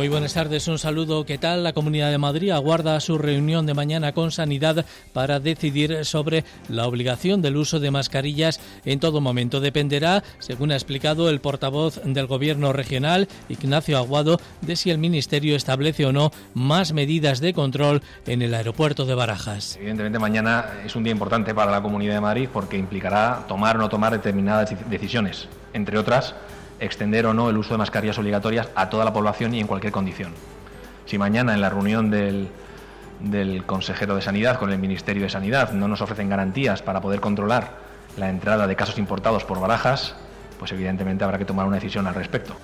Muy buenas tardes, un saludo. ¿Qué tal? La Comunidad de Madrid aguarda su reunión de mañana con Sanidad para decidir sobre la obligación del uso de mascarillas en todo momento. Dependerá, según ha explicado el portavoz del Gobierno regional, Ignacio Aguado, de si el Ministerio establece o no más medidas de control en el aeropuerto de Barajas. Evidentemente mañana es un día importante para la Comunidad de Madrid porque implicará tomar o no tomar determinadas decisiones, entre otras extender o no el uso de mascarillas obligatorias a toda la población y en cualquier condición. Si mañana en la reunión del, consejero de Sanidad con el Ministerio de Sanidad no nos ofrecen garantías para poder controlar la entrada de casos importados por barajas, pues evidentemente habrá que tomar una decisión al respecto.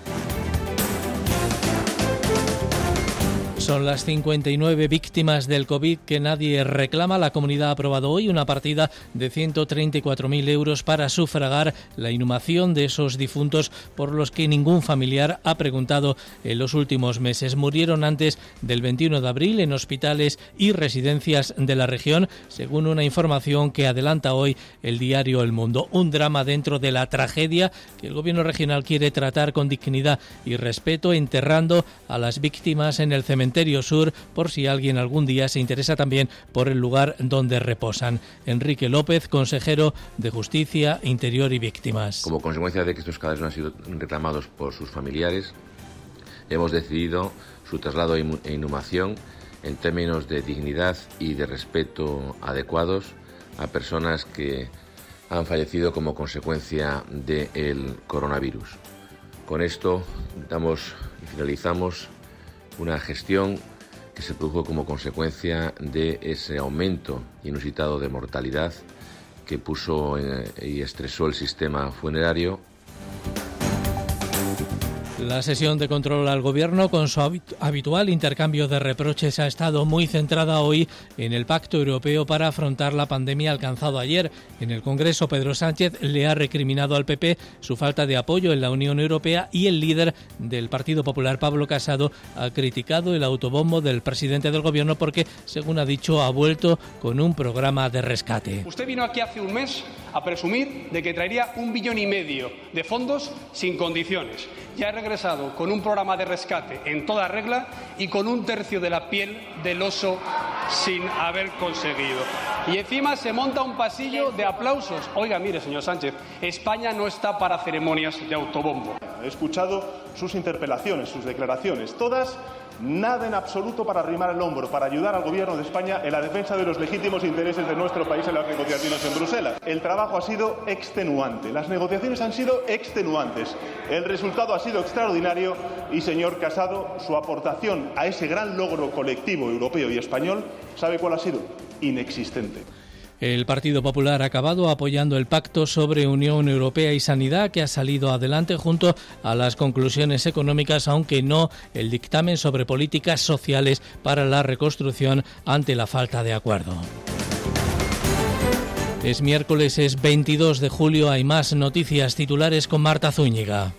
Son las 59 víctimas del COVID que nadie reclama. La comunidad ha aprobado hoy una partida de 134.000 euros para sufragar la inhumación de esos difuntos por los que ningún familiar ha preguntado en los últimos meses. Murieron antes del 21 de abril en hospitales y residencias de la región, según una información que adelanta hoy el diario El Mundo. Un drama dentro de la tragedia que el gobierno regional quiere tratar con dignidad y respeto, enterrando a las víctimas en el cementerio Sur por si alguien algún día se interesa también por el lugar donde reposan. Enrique López, consejero de Justicia, Interior y Víctimas. Como consecuencia de que estos cadáveres no han sido reclamados por sus familiares, hemos decidido su traslado e inhumación en términos de dignidad y de respeto adecuados a personas que han fallecido como consecuencia del coronavirus. Con esto damos y finalizamos una gestión que se produjo como consecuencia de ese aumento inusitado de mortalidad que puso eh, y estresó el sistema funerario la sesión de control al gobierno, con su habitual intercambio de reproches, ha estado muy centrada hoy en el pacto europeo para afrontar la pandemia alcanzado ayer. En el Congreso, Pedro Sánchez le ha recriminado al PP su falta de apoyo en la Unión Europea y el líder del Partido Popular, Pablo Casado, ha criticado el autobombo del presidente del gobierno porque, según ha dicho, ha vuelto con un programa de rescate. Usted vino aquí hace un mes a presumir de que traería un billón y medio de fondos sin condiciones. Ya ha regresado con un programa de rescate en toda regla y con un tercio de la piel del oso sin haber conseguido. Y encima se monta un pasillo de aplausos. Oiga, mire, señor Sánchez, España no está para ceremonias de autobombo. He escuchado sus interpelaciones, sus declaraciones, todas nada en absoluto para arrimar el hombro, para ayudar al Gobierno de España en la defensa de los legítimos intereses de nuestro país en las negociaciones en Bruselas. El trabajo ha sido extenuante, las negociaciones han sido extenuantes, el resultado ha sido extraordinario y, señor Casado, su aportación a ese gran logro colectivo europeo y español, ¿sabe cuál ha sido? Inexistente. El Partido Popular ha acabado apoyando el pacto sobre Unión Europea y Sanidad que ha salido adelante junto a las conclusiones económicas, aunque no el dictamen sobre políticas sociales para la reconstrucción ante la falta de acuerdo. Es miércoles, es 22 de julio, hay más noticias titulares con Marta Zúñiga.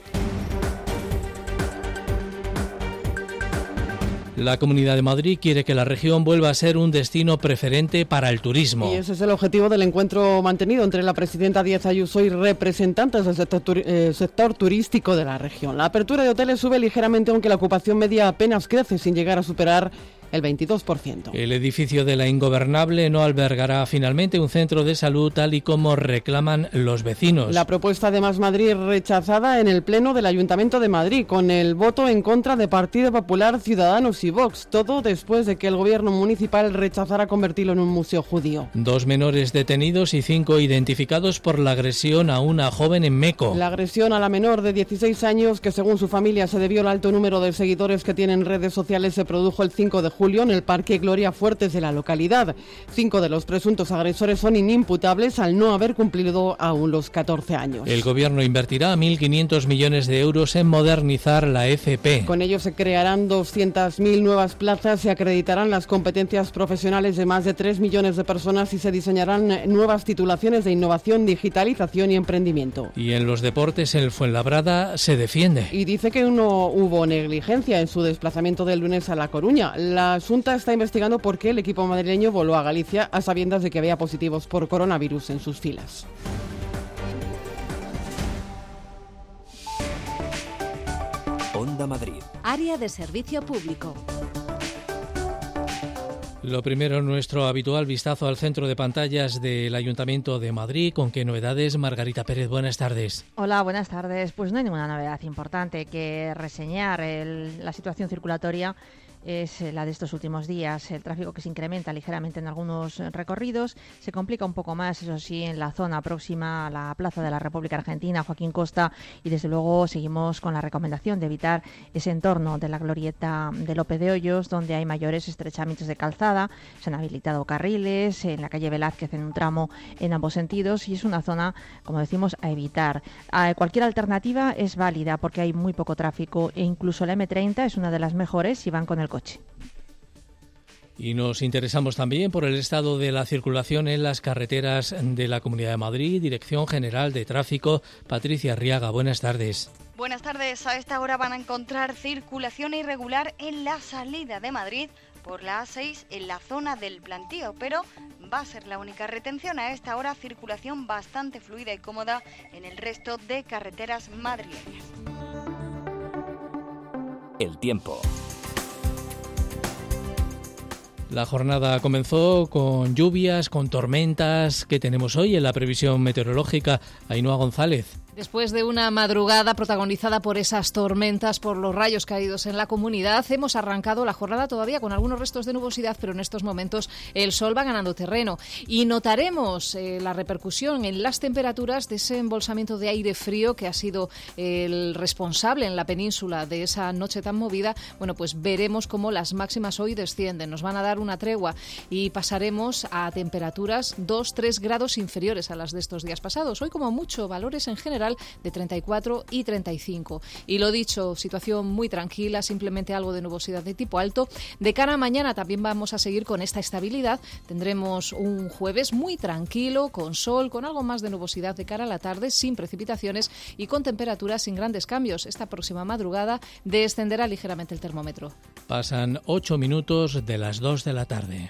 La Comunidad de Madrid quiere que la región vuelva a ser un destino preferente para el turismo. Y ese es el objetivo del encuentro mantenido entre la presidenta Díaz Ayuso y representantes del sector, eh, sector turístico de la región. La apertura de hoteles sube ligeramente aunque la ocupación media apenas crece sin llegar a superar el 22%. El edificio de la Ingobernable no albergará finalmente un centro de salud tal y como reclaman los vecinos. La propuesta de Más Madrid rechazada en el Pleno del Ayuntamiento de Madrid con el voto en contra de Partido Popular, Ciudadanos y Vox. Todo después de que el gobierno municipal rechazara convertirlo en un museo judío. Dos menores detenidos y cinco identificados por la agresión a una joven en Meco. La agresión a la menor de 16 años que según su familia se debió al alto número de seguidores que tienen redes sociales se produjo el 5 de julio en el Parque Gloria Fuertes de la localidad. Cinco de los presuntos agresores son inimputables al no haber cumplido aún los 14 años. El gobierno invertirá 1.500 millones de euros en modernizar la FP. Con ello se crearán 200.000 nuevas plazas, se acreditarán las competencias profesionales de más de 3 millones de personas y se diseñarán nuevas titulaciones de innovación, digitalización y emprendimiento. Y en los deportes, el Fuenlabrada se defiende. Y dice que no hubo negligencia en su desplazamiento del lunes a La Coruña. La Junta está investigando por qué el equipo madrileño voló a Galicia a sabiendas de que había positivos por coronavirus en sus filas. Onda Madrid. Área de servicio público. Lo primero, nuestro habitual vistazo al centro de pantallas del Ayuntamiento de Madrid. ¿Con qué novedades? Margarita Pérez, buenas tardes. Hola, buenas tardes. Pues no hay ninguna novedad importante que reseñar. la situación circulatoria es la de estos últimos días. El tráfico que se incrementa ligeramente en algunos recorridos, se complica un poco más, eso sí, en la zona próxima a la Plaza de la República Argentina, Joaquín Costa, y desde luego seguimos con la recomendación de evitar ese entorno de la glorieta de Lope de Hoyos, donde hay mayores estrechamientos de calzada, se han habilitado carriles en la calle Velázquez en un tramo en ambos sentidos y es una zona, como decimos, a evitar. cualquier alternativa es válida porque hay muy poco tráfico e incluso la M30 es una de las mejores si van con el coche. Y nos interesamos también por el estado de la circulación en las carreteras de la Comunidad de Madrid. Dirección General de Tráfico, Patricia Arriaga. Buenas tardes. Buenas tardes. A esta hora van a encontrar circulación irregular en la salida de Madrid por la A6 en la zona del plantío, pero va a ser la única retención. A esta hora circulación bastante fluida y cómoda en el resto de carreteras madrileñas. El tiempo. La jornada comenzó con lluvias, con tormentas. ¿Qué tenemos hoy en la previsión meteorológica? Ainhoa González. Después de una madrugada protagonizada por esas tormentas, por los rayos caídos en la comunidad, hemos arrancado la jornada todavía con algunos restos de nubosidad, pero en estos momentos el sol va ganando terreno y notaremos eh, la repercusión en las temperaturas de ese embolsamiento de aire frío que ha sido el responsable en la península de esa noche tan movida. Bueno, pues veremos cómo las máximas hoy descienden, nos van a dar una tregua y pasaremos a temperaturas 2-3 grados inferiores a las de estos días pasados. Hoy como mucho valores en general de 34 y 35. Y lo dicho, situación muy tranquila, simplemente algo de nubosidad de tipo alto. De cara a mañana también vamos a seguir con esta estabilidad. Tendremos un jueves muy tranquilo, con sol, con algo más de nubosidad de cara a la tarde, sin precipitaciones y con temperaturas sin grandes cambios. Esta próxima madrugada descenderá ligeramente el termómetro. Pasan 8 minutos de las 2 de la tarde.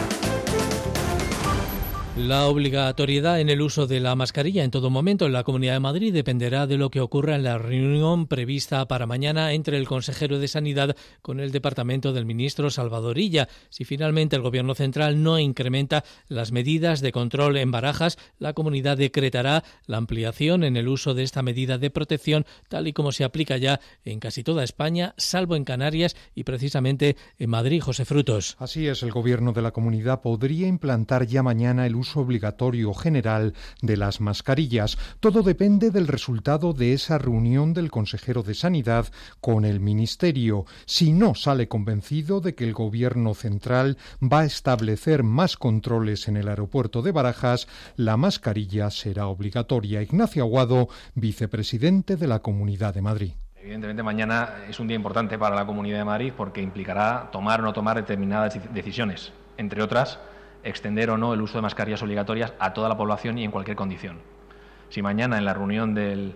La obligatoriedad en el uso de la mascarilla en todo momento en la Comunidad de Madrid dependerá de lo que ocurra en la reunión prevista para mañana entre el consejero de Sanidad con el departamento del ministro Salvadorilla. Si finalmente el Gobierno central no incrementa las medidas de control en barajas, la comunidad decretará la ampliación en el uso de esta medida de protección, tal y como se aplica ya en casi toda España, salvo en Canarias y precisamente en Madrid. José Frutos. Así es, el Gobierno de la comunidad podría implantar ya mañana el uso obligatorio general de las mascarillas. Todo depende del resultado de esa reunión del consejero de Sanidad con el Ministerio. Si no sale convencido de que el Gobierno central va a establecer más controles en el aeropuerto de Barajas, la mascarilla será obligatoria. Ignacio Aguado, vicepresidente de la Comunidad de Madrid. Evidentemente mañana es un día importante para la Comunidad de Madrid porque implicará tomar o no tomar determinadas decisiones, entre otras, extender o no el uso de mascarillas obligatorias a toda la población y en cualquier condición. Si mañana en la reunión del,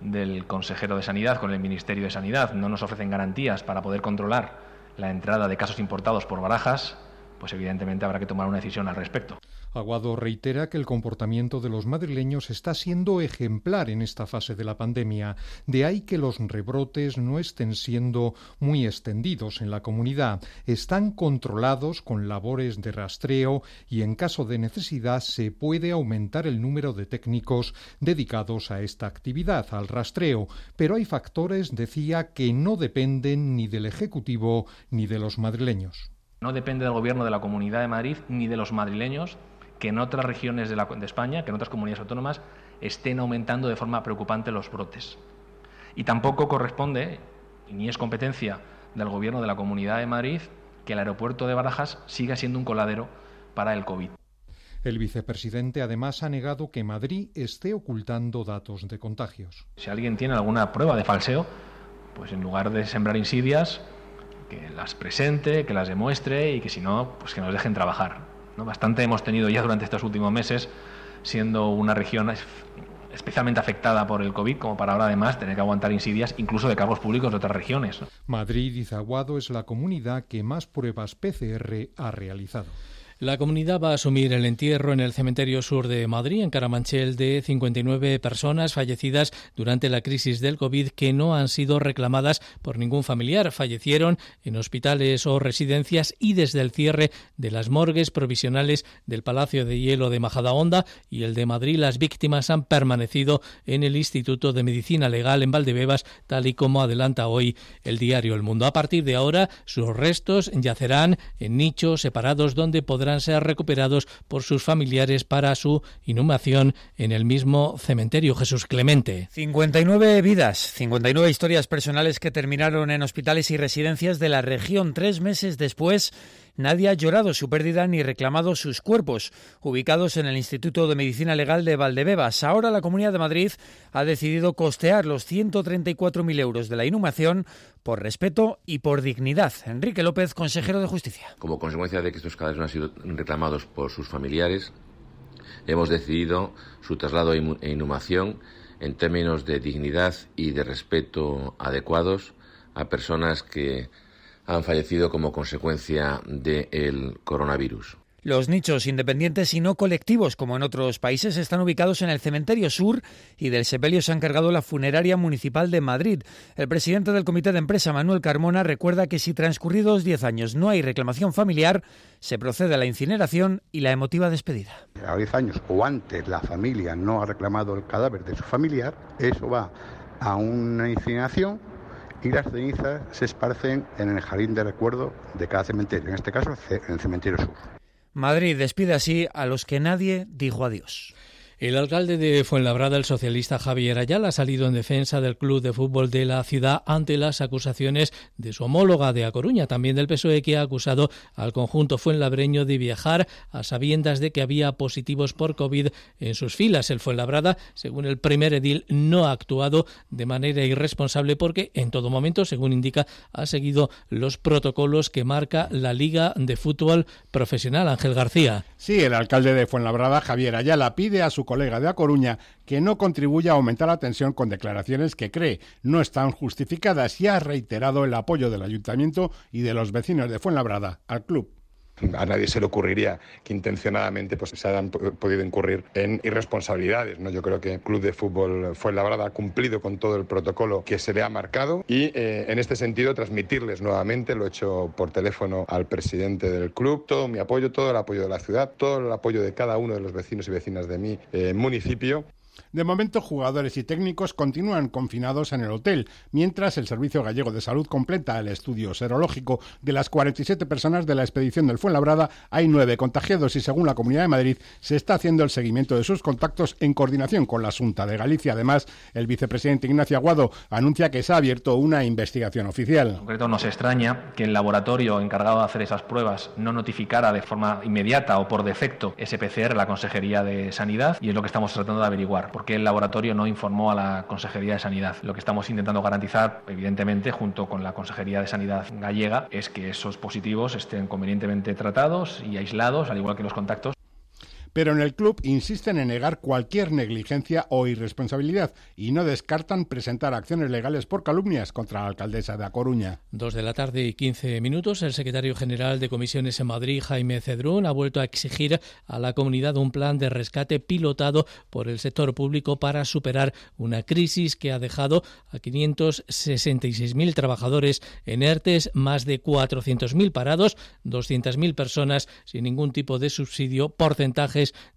del consejero de Sanidad con el Ministerio de Sanidad no nos ofrecen garantías para poder controlar la entrada de casos importados por barajas, pues evidentemente habrá que tomar una decisión al respecto. Aguado reitera que el comportamiento de los madrileños está siendo ejemplar en esta fase de la pandemia. De ahí que los rebrotes no estén siendo muy extendidos en la comunidad. Están controlados con labores de rastreo y en caso de necesidad se puede aumentar el número de técnicos dedicados a esta actividad, al rastreo. Pero hay factores, decía, que no dependen ni del Ejecutivo ni de los madrileños. No depende del Gobierno de la Comunidad de Madrid ni de los madrileños que en otras regiones de, la, de España, que en otras comunidades autónomas, estén aumentando de forma preocupante los brotes. Y tampoco corresponde, ni es competencia del Gobierno de la Comunidad de Madrid, que el aeropuerto de Barajas siga siendo un coladero para el COVID. El vicepresidente además ha negado que Madrid esté ocultando datos de contagios. Si alguien tiene alguna prueba de falseo, pues en lugar de sembrar insidias, que las presente, que las demuestre y que si no, pues que nos dejen trabajar. Bastante hemos tenido ya durante estos últimos meses, siendo una región especialmente afectada por el COVID, como para ahora además tener que aguantar insidias incluso de cargos públicos de otras regiones. Madrid y Zaguado es la comunidad que más pruebas PCR ha realizado. La comunidad va a asumir el entierro en el cementerio sur de Madrid, en Caramanchel, de 59 personas fallecidas durante la crisis del COVID que no han sido reclamadas por ningún familiar. Fallecieron en hospitales o residencias y desde el cierre de las morgues provisionales del Palacio de Hielo de Majadahonda y el de Madrid, las víctimas han permanecido en el Instituto de Medicina Legal en Valdebebas, tal y como adelanta hoy el diario El Mundo. A partir de ahora, sus restos yacerán en nichos separados donde podrán ser recuperados por sus familiares para su inhumación en el mismo cementerio Jesús Clemente. 59 vidas, 59 historias personales que terminaron en hospitales y residencias de la región tres meses después Nadie ha llorado su pérdida ni reclamado sus cuerpos, ubicados en el Instituto de Medicina Legal de Valdebebas. Ahora la Comunidad de Madrid ha decidido costear los 134.000 euros de la inhumación por respeto y por dignidad. Enrique López, consejero de Justicia. Como consecuencia de que estos cadáveres no han sido reclamados por sus familiares, hemos decidido su traslado e inhumación en términos de dignidad y de respeto adecuados a personas que han fallecido como consecuencia del coronavirus. Los nichos independientes y no colectivos, como en otros países, están ubicados en el cementerio sur y del sepelio se ha encargado la funeraria municipal de Madrid. El presidente del comité de empresa, Manuel Carmona, recuerda que si transcurridos 10 años no hay reclamación familiar, se procede a la incineración y la emotiva despedida. A 10 años o antes la familia no ha reclamado el cadáver de su familiar, eso va a una incineración y las cenizas se esparcen en el jardín de recuerdo de cada cementerio, en este caso en el cementerio sur. Madrid despide así a los que nadie dijo adiós. El alcalde de Fuenlabrada, el socialista Javier Ayala, ha salido en defensa del club de fútbol de la ciudad ante las acusaciones de su homóloga de A Coruña, también del PSOE, que ha acusado al conjunto fuenlabreño de viajar a sabiendas de que había positivos por COVID en sus filas. El Fuenlabrada, según el primer edil, no ha actuado de manera irresponsable porque en todo momento, según indica, ha seguido los protocolos que marca la Liga de Fútbol Profesional. Ángel García. Sí, el alcalde de Fuenlabrada, Javier Ayala, pide a su colega de A Coruña que no contribuya a aumentar la tensión con declaraciones que cree no están justificadas y ha reiterado el apoyo del ayuntamiento y de los vecinos de Fuenlabrada al club a nadie se le ocurriría que intencionadamente pues, se hayan podido incurrir en irresponsabilidades. ¿no? Yo creo que el Club de Fútbol Fuenlabrada ha cumplido con todo el protocolo que se le ha marcado y eh, en este sentido transmitirles nuevamente, lo he hecho por teléfono al presidente del club, todo mi apoyo, todo el apoyo de la ciudad, todo el apoyo de cada uno de los vecinos y vecinas de mi eh, municipio De momento, jugadores y técnicos continúan confinados en el hotel, mientras el Servicio Gallego de Salud completa el estudio serológico. De las 47 personas de la expedición del Fuenlabrada, hay nueve contagiados y, según la Comunidad de Madrid, se está haciendo el seguimiento de sus contactos en coordinación con la Junta de Galicia. Además, el vicepresidente Ignacio Aguado anuncia que se ha abierto una investigación oficial. En concreto, nos extraña que el laboratorio encargado de hacer esas pruebas no notificara de forma inmediata o por defecto ese la Consejería de Sanidad y es lo que estamos tratando de averiguar. ¿Por qué el laboratorio no informó a la Consejería de Sanidad? Lo que estamos intentando garantizar, evidentemente, junto con la Consejería de Sanidad gallega, es que esos positivos estén convenientemente tratados y aislados, al igual que los contactos pero en el club insisten en negar cualquier negligencia o irresponsabilidad y no descartan presentar acciones legales por calumnias contra la alcaldesa de A Coruña. Dos de la tarde y quince minutos, el secretario general de comisiones en Madrid, Jaime Cedrún, ha vuelto a exigir a la comunidad un plan de rescate pilotado por el sector público para superar una crisis que ha dejado a 566.000 trabajadores en ERTES, más de 400.000 parados, 200.000 personas sin ningún tipo de subsidio,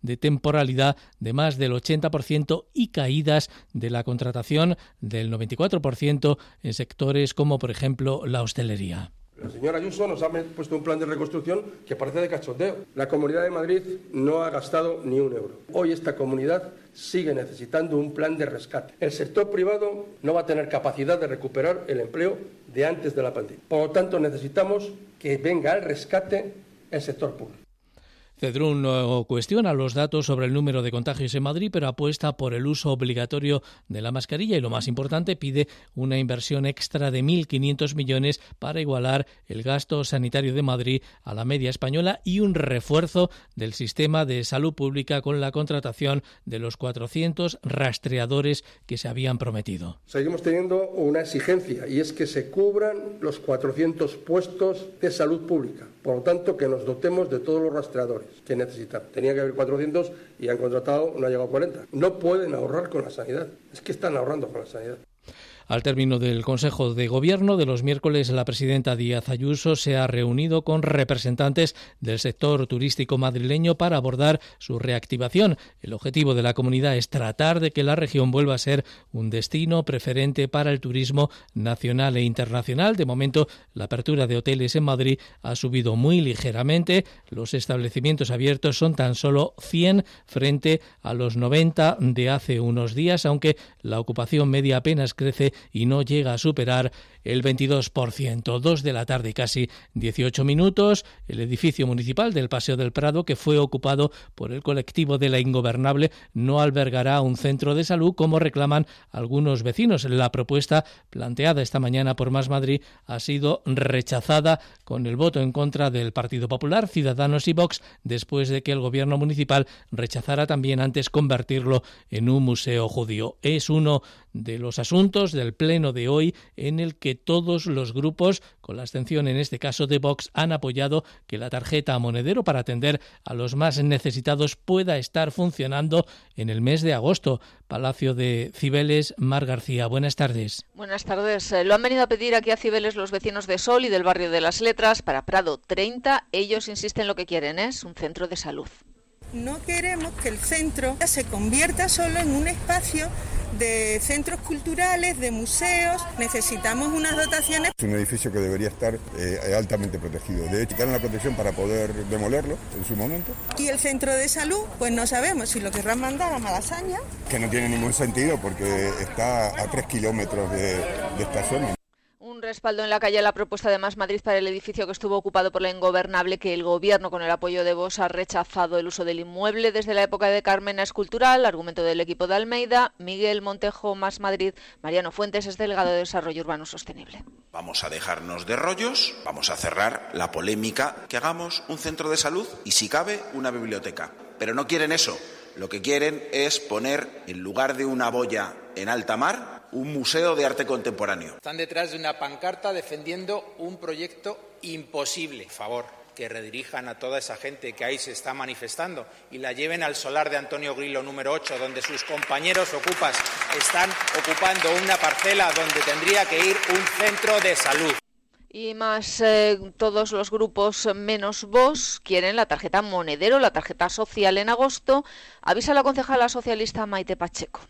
de temporalidad de más del 80% y caídas de la contratación del 94% en sectores como, por ejemplo, la hostelería. La señora Ayuso nos ha puesto un plan de reconstrucción que parece de cachondeo. La Comunidad de Madrid no ha gastado ni un euro. Hoy esta comunidad sigue necesitando un plan de rescate. El sector privado no va a tener capacidad de recuperar el empleo de antes de la pandemia. Por lo tanto, necesitamos que venga al rescate el sector público. Cedrún cuestiona los datos sobre el número de contagios en Madrid, pero apuesta por el uso obligatorio de la mascarilla y, lo más importante, pide una inversión extra de 1.500 millones para igualar el gasto sanitario de Madrid a la media española y un refuerzo del sistema de salud pública con la contratación de los 400 rastreadores que se habían prometido. Seguimos teniendo una exigencia y es que se cubran los 400 puestos de salud pública. Por lo tanto, que nos dotemos de todos los rastreadores que necesitan. Tenía que haber 400 y han contratado, no ha llegado a 40. No pueden ahorrar con la sanidad. Es que están ahorrando con la sanidad. Al término del Consejo de Gobierno de los miércoles, la presidenta Díaz Ayuso se ha reunido con representantes del sector turístico madrileño para abordar su reactivación. El objetivo de la comunidad es tratar de que la región vuelva a ser un destino preferente para el turismo nacional e internacional. De momento, la apertura de hoteles en Madrid ha subido muy ligeramente. Los establecimientos abiertos son tan solo 100 frente a los 90 de hace unos días, aunque la ocupación media apenas crece y no llega a superar el 22%. Dos de la tarde y casi 18 minutos. El edificio municipal del Paseo del Prado, que fue ocupado por el colectivo de la Ingobernable, no albergará un centro de salud como reclaman algunos vecinos. La propuesta planteada esta mañana por Más Madrid ha sido rechazada con el voto en contra del Partido Popular, Ciudadanos y Vox, después de que el gobierno municipal rechazara también antes convertirlo en un museo judío. Es uno de los asuntos del pleno de hoy en el que todos los grupos, con la abstención en este caso de Vox, han apoyado que la tarjeta monedero para atender a los más necesitados pueda estar funcionando en el mes de agosto. Palacio de Cibeles, Mar García, buenas tardes. Buenas tardes. Eh, lo han venido a pedir aquí a Cibeles los vecinos de Sol y del barrio de las Letras para Prado 30. Ellos insisten en lo que quieren, es un centro de salud. No queremos que el centro se convierta solo en un espacio de centros culturales, de museos. Necesitamos unas dotaciones. Es un edificio que debería estar eh, altamente protegido. De hecho, dan la protección para poder demolerlo en su momento. Y el centro de salud, pues no sabemos si lo querrán mandar a Malasaña. Que no tiene ningún sentido porque está a tres kilómetros de, de esta zona respaldo en la calle a la propuesta de Más Madrid para el edificio que estuvo ocupado por la ingobernable que el gobierno con el apoyo de Vox ha rechazado el uso del inmueble desde la época de Carmena Escultural, argumento del equipo de Almeida, Miguel Montejo Más Madrid, Mariano Fuentes es delegado de Desarrollo Urbano Sostenible. Vamos a dejarnos de rollos, vamos a cerrar la polémica, que hagamos un centro de salud y si cabe una biblioteca. Pero no quieren eso, lo que quieren es poner en lugar de una boya en alta mar un museo de arte contemporáneo. Están detrás de una pancarta defendiendo un proyecto imposible. Por favor, que redirijan a toda esa gente que ahí se está manifestando y la lleven al solar de Antonio Grillo número 8, donde sus compañeros ocupas están ocupando una parcela donde tendría que ir un centro de salud. Y más eh, todos los grupos menos vos quieren la tarjeta monedero, la tarjeta social en agosto, avisa la concejala socialista Maite Pacheco.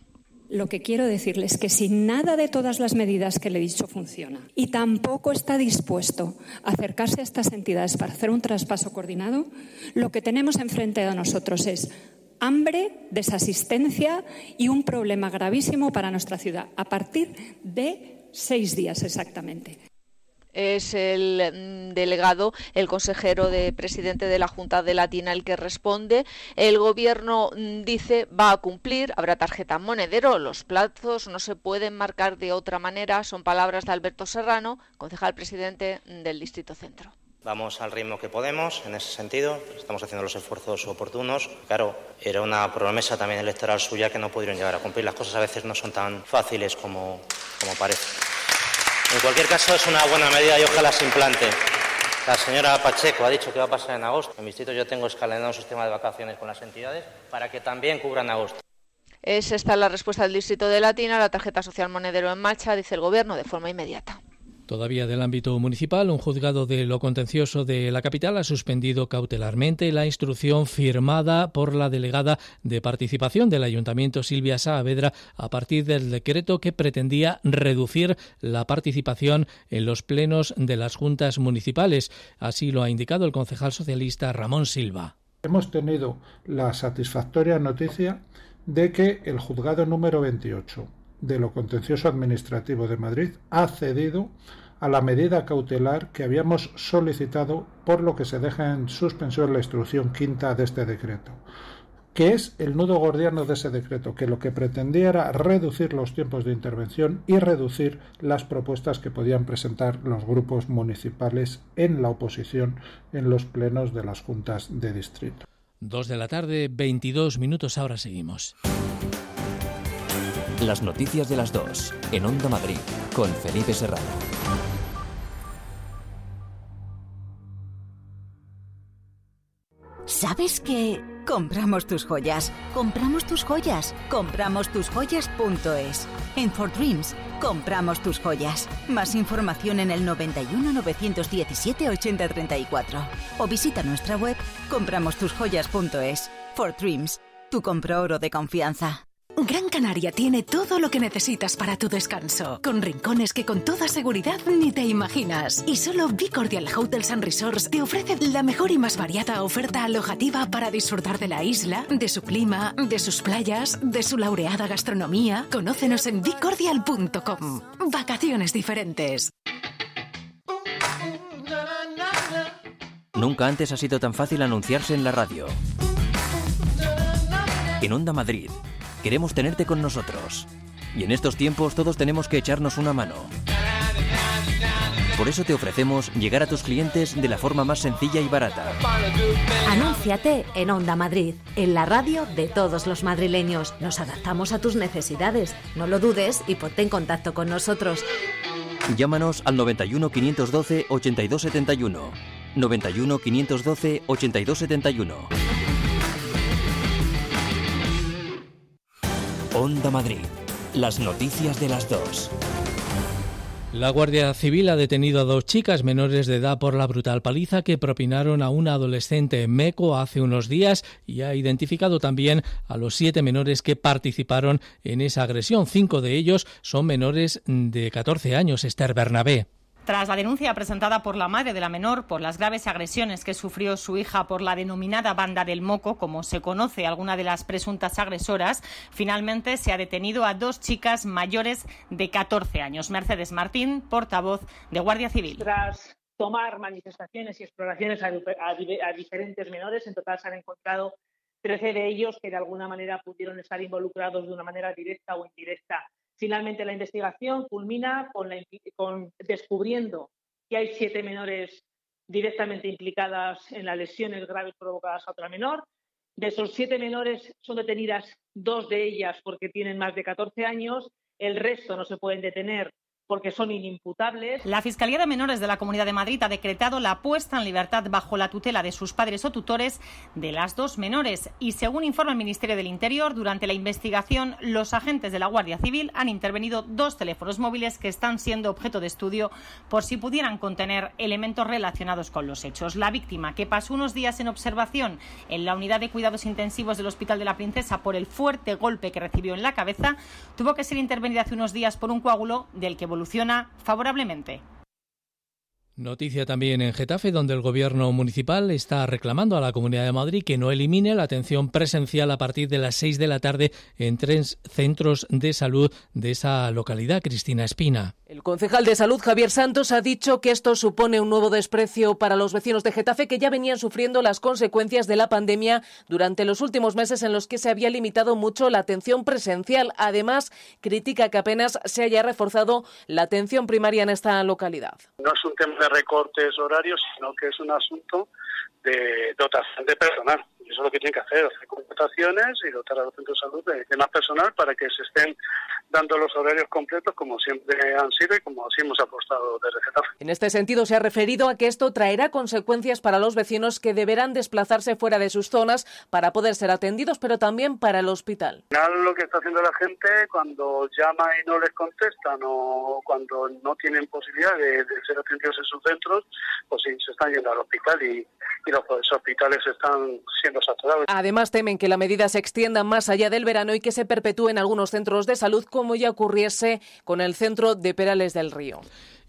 Lo que quiero decirles es que si nada de todas las medidas que le he dicho funciona y tampoco está dispuesto a acercarse a estas entidades para hacer un traspaso coordinado, lo que tenemos enfrente de nosotros es hambre, desasistencia y un problema gravísimo para nuestra ciudad a partir de seis días exactamente es el mm, delegado, el consejero de presidente de la Junta de Latina el que responde. El gobierno mm, dice va a cumplir, habrá tarjeta monedero, los plazos no se pueden marcar de otra manera, son palabras de Alberto Serrano, concejal presidente del Distrito Centro. Vamos al ritmo que podemos en ese sentido, estamos haciendo los esfuerzos oportunos. Claro, era una promesa también electoral suya que no pudieron llegar a cumplir. Las cosas a veces no son tan fáciles como, como parece. En cualquier caso, es una buena medida y ojalá se implante. La señora Pacheco ha dicho que va a pasar en agosto. En mi distrito yo tengo escalonado un sistema de vacaciones con las entidades para que también cubran agosto. Es esta la respuesta del Distrito de Latina. La tarjeta social monedero en marcha, dice el Gobierno, de forma inmediata. Todavía del ámbito municipal, un juzgado de lo contencioso de la capital ha suspendido cautelarmente la instrucción firmada por la delegada de participación del Ayuntamiento Silvia Saavedra a partir del decreto que pretendía reducir la participación en los plenos de las juntas municipales. Así lo ha indicado el concejal socialista Ramón Silva. Hemos tenido la satisfactoria noticia de que el juzgado número 28 de lo contencioso administrativo de Madrid ha cedido a la medida cautelar que habíamos solicitado, por lo que se deja en suspensión la instrucción quinta de este decreto, que es el nudo gordiano de ese decreto, que lo que pretendía era reducir los tiempos de intervención y reducir las propuestas que podían presentar los grupos municipales en la oposición en los plenos de las juntas de distrito. Dos de la tarde, 22 minutos, ahora seguimos. Las noticias de las dos, en Onda Madrid, con Felipe Serrano. ¿Sabes qué? Compramos tus joyas, compramos tus joyas, compramos tus joyas.es. En For Dreams, compramos tus joyas. Más información en el 91 917 8034 o visita nuestra web compramostusjoyas.es. For Dreams, tu compro oro de confianza. Gran Canaria tiene todo lo que necesitas para tu descanso, con rincones que con toda seguridad ni te imaginas. Y solo Bicordial Hotels and Resorts te ofrece la mejor y más variada oferta alojativa para disfrutar de la isla, de su clima, de sus playas, de su laureada gastronomía. Conócenos en bicordial.com. Vacaciones diferentes. Nunca antes ha sido tan fácil anunciarse en la radio. En Onda Madrid Queremos tenerte con nosotros. Y en estos tiempos todos tenemos que echarnos una mano. Por eso te ofrecemos llegar a tus clientes de la forma más sencilla y barata. Anúnciate en Onda Madrid, en la radio de todos los madrileños. Nos adaptamos a tus necesidades. No lo dudes y ponte en contacto con nosotros. Llámanos al 91 512 8271. 91 512 8271. Onda Madrid. Las noticias de las dos. La Guardia Civil ha detenido a dos chicas menores de edad por la brutal paliza que propinaron a una adolescente en Meco hace unos días y ha identificado también a los siete menores que participaron en esa agresión. Cinco de ellos son menores de 14 años. Esther Bernabé. Tras la denuncia presentada por la madre de la menor por las graves agresiones que sufrió su hija por la denominada banda del moco, como se conoce alguna de las presuntas agresoras, finalmente se ha detenido a dos chicas mayores de 14 años. Mercedes Martín, portavoz de Guardia Civil. Tras tomar manifestaciones y exploraciones a, diferentes menores, en total se han encontrado 13 de ellos que de alguna manera pudieron estar involucrados de una manera directa o indirecta Finalmente, la investigación culmina con, descubriendo que hay siete menores directamente implicadas en las lesiones graves provocadas a otra menor. De esos siete menores son detenidas dos de ellas porque tienen más de 14 años, el resto no se pueden detener porque son inimputables. La Fiscalía de Menores de la Comunidad de Madrid ha decretado la puesta en libertad bajo la tutela de sus padres o tutores de las dos menores. Y según informa el Ministerio del Interior, durante la investigación, los agentes de la Guardia Civil han intervenido dos teléfonos móviles que están siendo objeto de estudio por si pudieran contener elementos relacionados con los hechos. La víctima, que pasó unos días en observación en la unidad de cuidados intensivos del Hospital de la Princesa por el fuerte golpe que recibió en la cabeza, tuvo que ser intervenida hace unos días por un coágulo del que Noticia también en Getafe, donde el gobierno municipal está reclamando a la Comunidad de Madrid que no elimine la atención presencial a partir de las 6 de la tarde en tres centros de salud de esa localidad. Cristina Espina. El concejal de salud Javier Santos ha dicho que esto supone un nuevo desprecio para los vecinos de Getafe que ya venían sufriendo las consecuencias de la pandemia durante los últimos meses en los que se había limitado mucho la atención presencial. Además, critica que apenas se haya reforzado la atención primaria en esta localidad. No es un tema de recortes horarios, sino que es un asunto de dotación de personal. Eso es lo que tienen que hacer, hacer contrataciones y dotar a los centros de salud de, más personal para que se estén dando los horarios completos como siempre han sido y como así hemos apostado desde Getafe. En este sentido, se ha referido a que esto traerá consecuencias para los vecinos que deberán desplazarse fuera de sus zonas para poder ser atendidos, pero también para el hospital. Al final, lo que está haciendo la gente cuando llama y no les contestan o cuando no tienen posibilidad de, ser atendidos en sus centros, pues sí, se están yendo al hospital y, y los hospitales están siendo Además, temen que la medida se extienda más allá del verano y que se perpetúe en algunos centros de salud, como ya ocurriese con el centro de Perales del Río.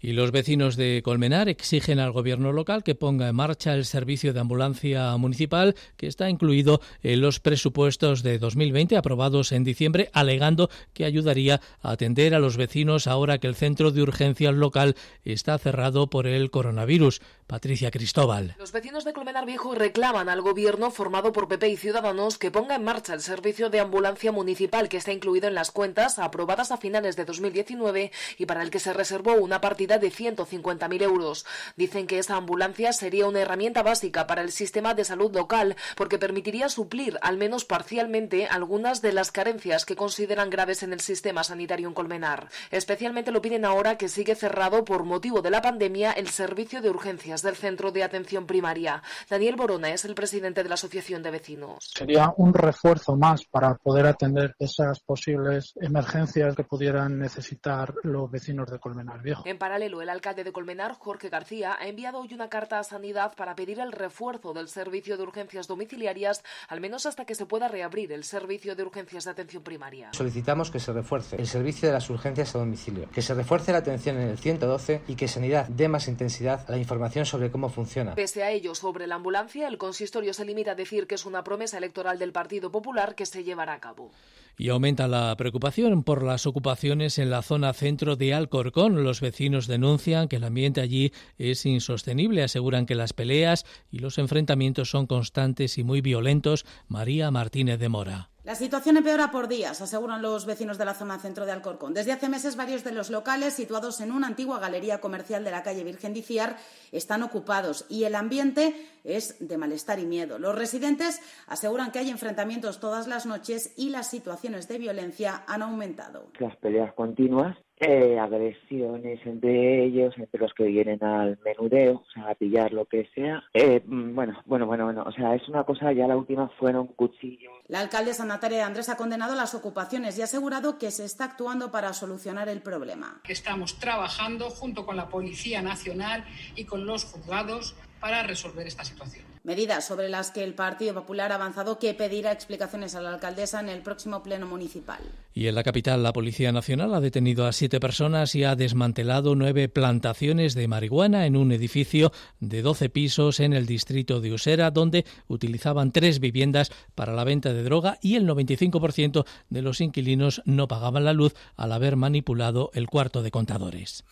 Y los vecinos de Colmenar exigen al gobierno local que ponga en marcha el servicio de ambulancia municipal que está incluido en los presupuestos de 2020 aprobados en diciembre, alegando que ayudaría a atender a los vecinos ahora que el centro de urgencias local está cerrado por el coronavirus. Patricia Cristóbal. Los vecinos de Colmenar Viejo reclaman al gobierno formado por PP y Ciudadanos que ponga en marcha el servicio de ambulancia municipal que está incluido en las cuentas aprobadas a finales de 2019 y para el que se reservó una partida de 150.000 euros. Dicen que esa ambulancia sería una herramienta básica para el sistema de salud local porque permitiría suplir, al menos parcialmente, algunas de las carencias que consideran graves en el sistema sanitario en Colmenar. Especialmente lo piden ahora que sigue cerrado por motivo de la pandemia el servicio de urgencias del Centro de Atención Primaria. Daniel Borona es el presidente de la Asociación de Vecinos. Sería un refuerzo más para poder atender esas posibles emergencias que pudieran necesitar los vecinos de Colmenar Viejo. En paralelo, el alcalde de Colmenar, Jorge García, ha enviado hoy una carta a Sanidad para pedir el refuerzo del servicio de urgencias domiciliarias, al menos hasta que se pueda reabrir el servicio de urgencias de atención primaria. Solicitamos que se refuerce el servicio de las urgencias a domicilio, que se refuerce la atención en el 112 y que Sanidad dé más intensidad a la información sobre cómo funciona. Pese a ello, sobre la ambulancia, el consistorio se limita a decir que es una promesa electoral del Partido Popular que se llevará a cabo. Y aumenta la preocupación por las ocupaciones en la zona centro de Alcorcón. Los vecinos denuncian que el ambiente allí es insostenible. Aseguran que las peleas y los enfrentamientos son constantes y muy violentos. María Martínez de Mora. La situación empeora por días, aseguran los vecinos de la zona centro de Alcorcón. Desde hace meses, varios de los locales situados en una antigua galería comercial de la calle Virgen de están ocupados y el ambiente es de malestar y miedo. Los residentes aseguran que hay enfrentamientos todas las noches y las situaciones de violencia han aumentado. Las peleas continuas eh, agresiones entre ellos, entre los que vienen al menudeo, o sea, a pillar lo que sea. Eh, mm, bueno, bueno, bueno, bueno, o sea, es una cosa, ya la última fueron cuchillos. La alcaldesa Natalia Andrés ha condenado las ocupaciones y ha asegurado que se está actuando para solucionar el problema. Estamos trabajando junto con la Policía Nacional y con los juzgados para resolver esta situación medidas sobre las que el Partido Popular ha avanzado que pedirá explicaciones a la alcaldesa en el próximo pleno municipal. Y en la capital, la Policía Nacional ha detenido a siete personas y ha desmantelado nueve plantaciones de marihuana en un edificio de 12 pisos en el distrito de Usera, donde utilizaban tres viviendas para la venta de droga y el 95% de los inquilinos no pagaban la luz al haber manipulado el cuarto de contadores.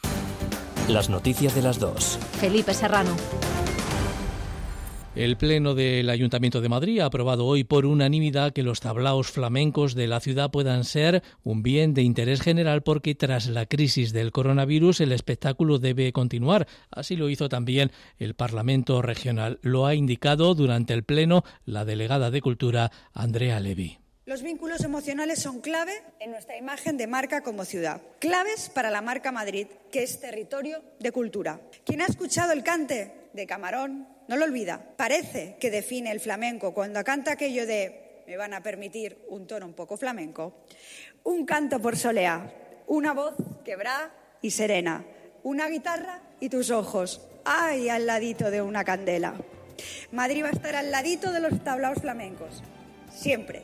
Las noticias de las dos. Felipe Serrano. El Pleno del Ayuntamiento de Madrid ha aprobado hoy por unanimidad que los tablaos flamencos de la ciudad puedan ser un bien de interés general porque tras la crisis del coronavirus el espectáculo debe continuar. Así lo hizo también el Parlamento Regional. Lo ha indicado durante el Pleno la delegada de Cultura, Andrea Levy. Los vínculos emocionales son clave en nuestra imagen de marca como ciudad, claves para la marca Madrid, que es territorio de cultura. Quien ha escuchado el cante de Camarón no lo olvida. Parece que define el flamenco cuando canta aquello de, me van a permitir un tono un poco flamenco, un canto por soleá, una voz quebrada y serena, una guitarra y tus ojos, ay, al ladito de una candela. Madrid va a estar al ladito de los tablaos flamencos, siempre.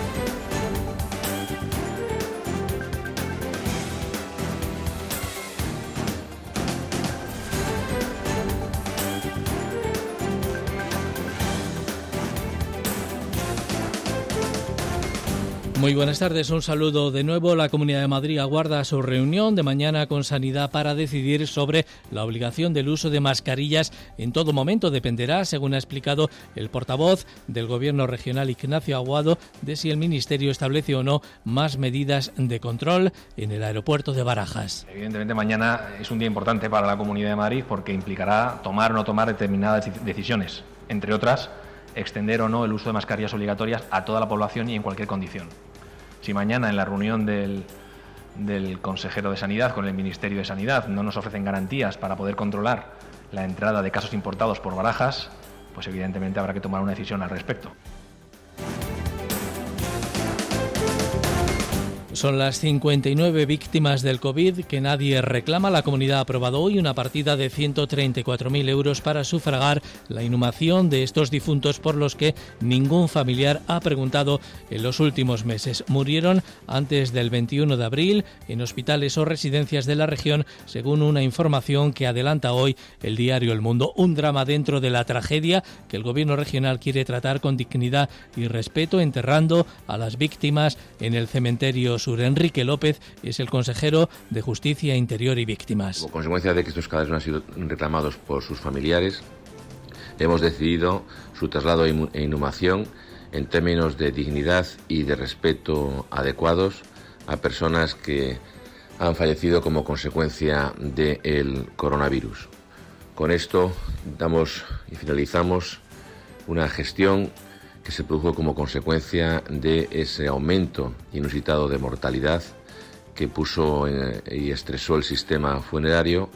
Muy buenas tardes, un saludo de nuevo. La Comunidad de Madrid aguarda su reunión de mañana con Sanidad para decidir sobre la obligación del uso de mascarillas en todo momento. Dependerá, según ha explicado el portavoz del Gobierno regional Ignacio Aguado, de si el Ministerio establece o no más medidas de control en el aeropuerto de Barajas. Evidentemente mañana es un día importante para la Comunidad de Madrid porque implicará tomar o no tomar determinadas decisiones, entre otras, extender o no el uso de mascarillas obligatorias a toda la población y en cualquier condición. Si mañana en la reunión del, consejero de Sanidad con el Ministerio de Sanidad no nos ofrecen garantías para poder controlar la entrada de casos importados por barajas, pues evidentemente habrá que tomar una decisión al respecto. Son las 59 víctimas del COVID que nadie reclama. La comunidad ha aprobado hoy una partida de 134.000 euros para sufragar la inhumación de estos difuntos por los que ningún familiar ha preguntado en los últimos meses. Murieron antes del 21 de abril en hospitales o residencias de la región, según una información que adelanta hoy el diario El Mundo. Un drama dentro de la tragedia que el gobierno regional quiere tratar con dignidad y respeto, enterrando a las víctimas en el cementerio sur. Enrique López es el consejero de Justicia Interior y Víctimas. Como consecuencia de que estos cadáveres no han sido reclamados por sus familiares, hemos decidido su traslado e inhumación en términos de dignidad y de respeto adecuados a personas que han fallecido como consecuencia del coronavirus. Con esto damos y finalizamos una gestión que se produjo como consecuencia de ese aumento inusitado de mortalidad que puso eh, y estresó el sistema funerario.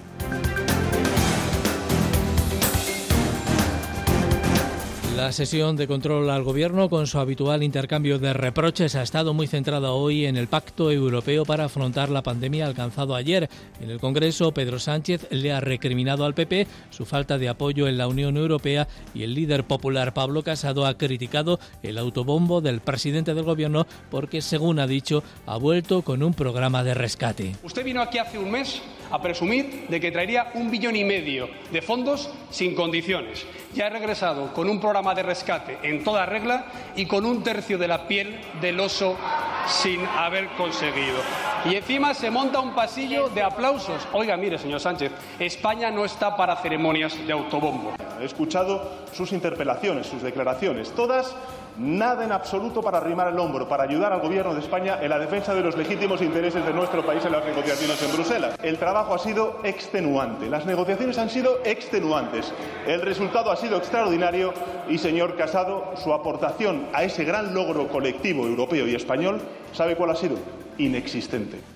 La sesión de control al gobierno, con su habitual intercambio de reproches, ha estado muy centrada hoy en el pacto europeo para afrontar la pandemia alcanzado ayer. En el Congreso, Pedro Sánchez le ha recriminado al PP su falta de apoyo en la Unión Europea y el líder popular Pablo Casado ha criticado el autobombo del presidente del gobierno porque, según ha dicho, ha vuelto con un programa de rescate. Usted vino aquí hace un mes a presumir de que traería un billón y medio de fondos sin condiciones. Ya ha regresado con un programa de rescate en toda regla y con un tercio de la piel del oso sin haber conseguido. Y encima se monta un pasillo de aplausos. Oiga, mire, señor Sánchez, España no está para ceremonias de autobombo. He escuchado sus interpelaciones, sus declaraciones, todas nada en absoluto para arrimar el hombro, para ayudar al Gobierno de España en la defensa de los legítimos intereses de nuestro país en las negociaciones en Bruselas. El trabajo ha sido extenuante, las negociaciones han sido extenuantes, el resultado ha sido extraordinario y, señor Casado, su aportación a ese gran logro colectivo europeo y español, ¿sabe cuál ha sido? Inexistente.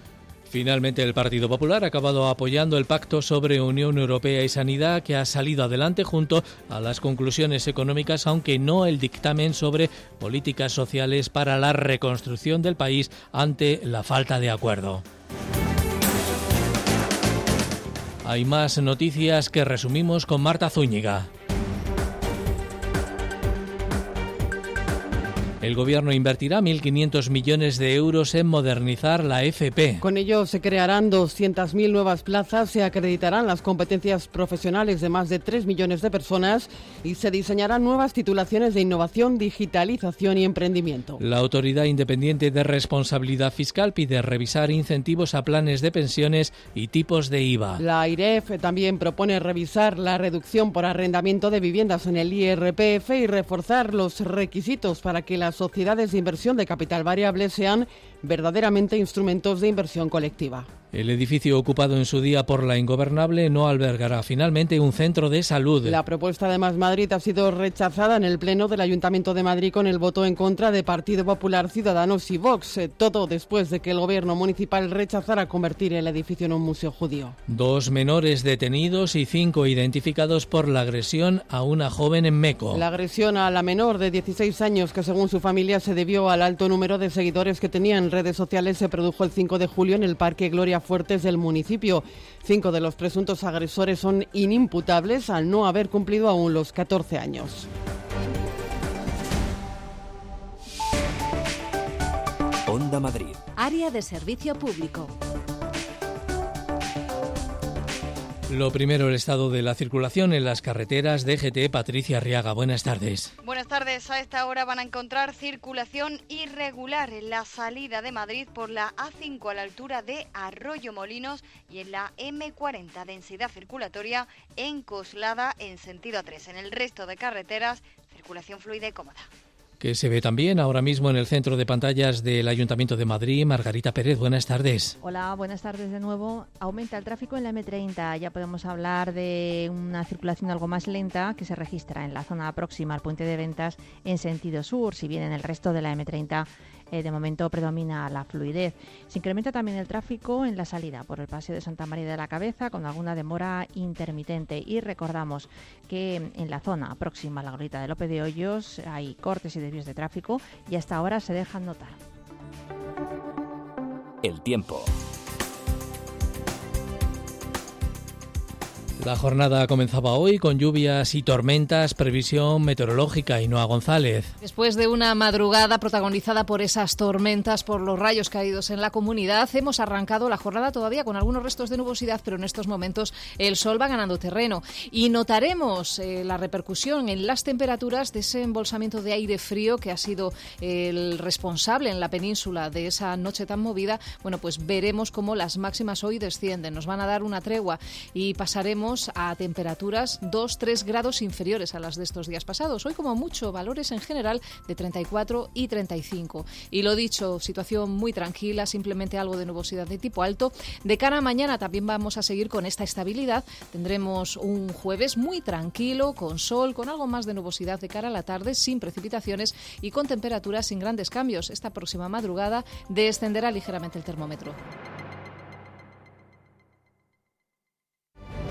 Finalmente, el Partido Popular ha acabado apoyando el pacto sobre Unión Europea y Sanidad que ha salido adelante junto a las conclusiones económicas, aunque no el dictamen sobre políticas sociales para la reconstrucción del país ante la falta de acuerdo. Hay más noticias que resumimos con Marta Zúñiga. El Gobierno invertirá 1.500 millones de euros en modernizar la FP. Con ello se crearán 200.000 nuevas plazas, se acreditarán las competencias profesionales de más de 3 millones de personas y se diseñarán nuevas titulaciones de innovación, digitalización y emprendimiento. La Autoridad Independiente de Responsabilidad Fiscal pide revisar incentivos a planes de pensiones y tipos de IVA. La IREF también propone revisar la reducción por arrendamiento de viviendas en el IRPF y reforzar los requisitos para que las sociedades de inversión de capital variable sean verdaderamente instrumentos de inversión colectiva. El edificio ocupado en su día por la ingobernable no albergará finalmente un centro de salud. La propuesta de Más Madrid ha sido rechazada en el Pleno del Ayuntamiento de Madrid con el voto en contra de Partido Popular, Ciudadanos y Vox. Eh, todo después de que el gobierno municipal rechazara convertir el edificio en un museo judío. Dos menores detenidos y cinco identificados por la agresión a una joven en Meco. La agresión a la menor de 16 años, que según su familia se debió al alto número de seguidores que tenía en redes sociales, se produjo el 5 de julio en el Parque Gloria Fuertes del municipio. Cinco de los presuntos agresores son inimputables al no haber cumplido aún los 14 años. Onda Madrid. Área de servicio público. Lo primero, el estado de la circulación en las carreteras. DGT, Patricia Arriaga. Buenas tardes. Buenas tardes. A esta hora van a encontrar circulación irregular en la salida de Madrid por la A5 a la altura de Arroyo Molinos y en la M40 densidad circulatoria en Coslada en sentido A3. En el resto de carreteras, circulación fluida y cómoda que se ve también ahora mismo en el centro de pantallas del Ayuntamiento de Madrid. Margarita Pérez, buenas tardes. Hola, buenas tardes de nuevo. Aumenta el tráfico en la M30. Ya podemos hablar de una circulación algo más lenta que se registra en la zona próxima al puente de ventas en sentido sur, si bien en el resto de la M30 eh, de momento predomina la fluidez. Se incrementa también el tráfico en la salida por el Paseo de Santa María de la Cabeza con alguna demora intermitente. Y recordamos que en la zona próxima a la gorrita de López de Hoyos hay cortes y desvíos de tráfico y hasta ahora se dejan notar. El tiempo. La jornada comenzaba hoy con lluvias y tormentas, previsión meteorológica. y Noa González. Después de una madrugada protagonizada por esas tormentas, por los rayos caídos en la comunidad, hemos arrancado la jornada todavía con algunos restos de nubosidad, pero en estos momentos el sol va ganando terreno. Y notaremos eh, la repercusión en las temperaturas de ese embolsamiento de aire frío que ha sido el responsable en la península de esa noche tan movida. Bueno, pues veremos cómo las máximas hoy descienden. Nos van a dar una tregua y pasaremos a temperaturas 2-3 grados inferiores a las de estos días pasados. Hoy como mucho valores en general de 34 y 35. Y lo dicho, situación muy tranquila, simplemente algo de nubosidad de tipo alto. De cara a mañana también vamos a seguir con esta estabilidad. Tendremos un jueves muy tranquilo, con sol, con algo más de nubosidad de cara a la tarde, sin precipitaciones y con temperaturas sin grandes cambios. Esta próxima madrugada descenderá ligeramente el termómetro.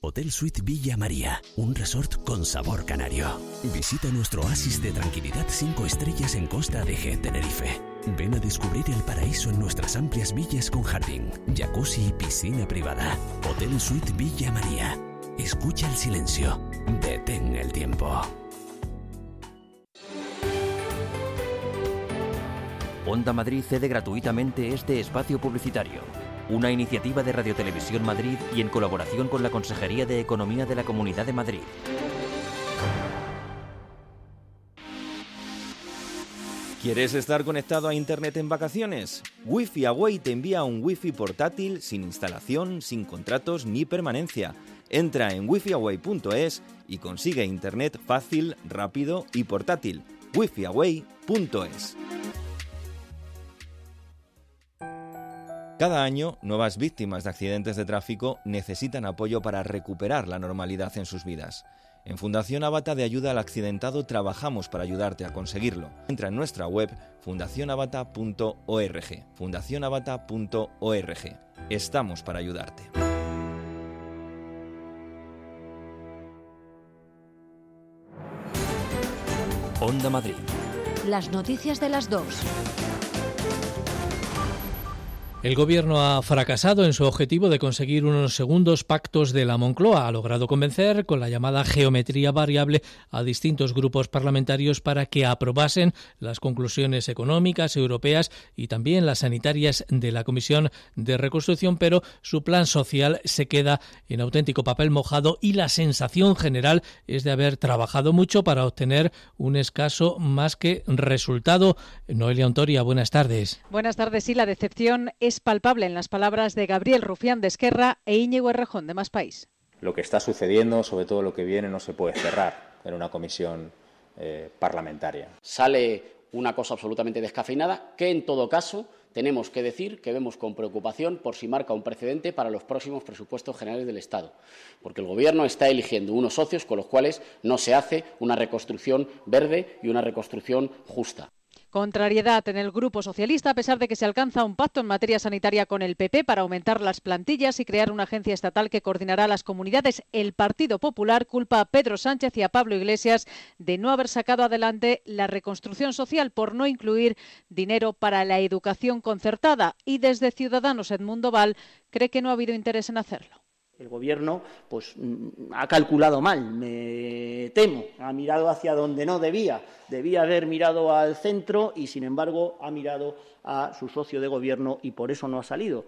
Hotel Suite Villa María, un resort con sabor canario. Visita nuestro oasis de tranquilidad 5 estrellas en Costa de G, Tenerife. Ven a descubrir el paraíso en nuestras amplias villas con jardín, jacuzzi y piscina privada. Hotel Suite Villa María. Escucha el silencio. Detén el tiempo. Madrid cede gratuitamente este espacio publicitario una iniciativa de Radio Televisión Madrid y en colaboración con la Consejería de Economía de la Comunidad de Madrid. ¿Quieres estar conectado a Internet en vacaciones? Wi-Fi Away te envía un Wi-Fi portátil sin instalación, sin contratos ni permanencia. Entra en wifiaway.es y consigue Internet fácil, rápido y portátil. wifiaway.es Cada año, nuevas víctimas de accidentes de tráfico necesitan apoyo para recuperar la normalidad en sus vidas. En Fundación Avata de Ayuda al Accidentado trabajamos para ayudarte a conseguirlo. Entra en nuestra web fundacionavata.org. fundacionavata.org. Estamos para ayudarte. Onda Madrid. Las noticias de las dos. El gobierno ha fracasado en su objetivo de conseguir unos segundos pactos de la Moncloa. Ha logrado convencer con la llamada geometría variable a distintos grupos parlamentarios para que aprobasen las conclusiones económicas europeas y también las sanitarias de la Comisión de Reconstrucción, pero su plan social se queda en auténtico papel mojado y la sensación general es de haber trabajado mucho para obtener un escaso más que resultado. Noelia Ontoria, buenas tardes. Buenas tardes. Sí, la decepción es palpable en las palabras de Gabriel Rufián de Esquerra e Íñigo Errejón de Más País. Lo que está sucediendo, sobre todo lo que viene, no se puede cerrar en una comisión eh, parlamentaria. Sale una cosa absolutamente descafeinada que, en todo caso, tenemos que decir que vemos con preocupación por si marca un precedente para los próximos presupuestos generales del Estado, porque el Gobierno está eligiendo unos socios con los cuales no se hace una reconstrucción verde y una reconstrucción justa. Contrariedad en el Grupo Socialista a pesar de que se alcanza un pacto en materia sanitaria con el PP para aumentar las plantillas y crear una agencia estatal que coordinará las comunidades. El Partido Popular culpa a Pedro Sánchez y a Pablo Iglesias de no haber sacado adelante la reconstrucción social por no incluir dinero para la educación concertada y desde Ciudadanos Edmundo Val cree que no ha habido interés en hacerlo el gobierno pues mm, ha calculado mal, me temo, ha mirado hacia donde no debía, debía haber mirado al centro y sin embargo ha mirado a su socio de gobierno y por eso no ha salido.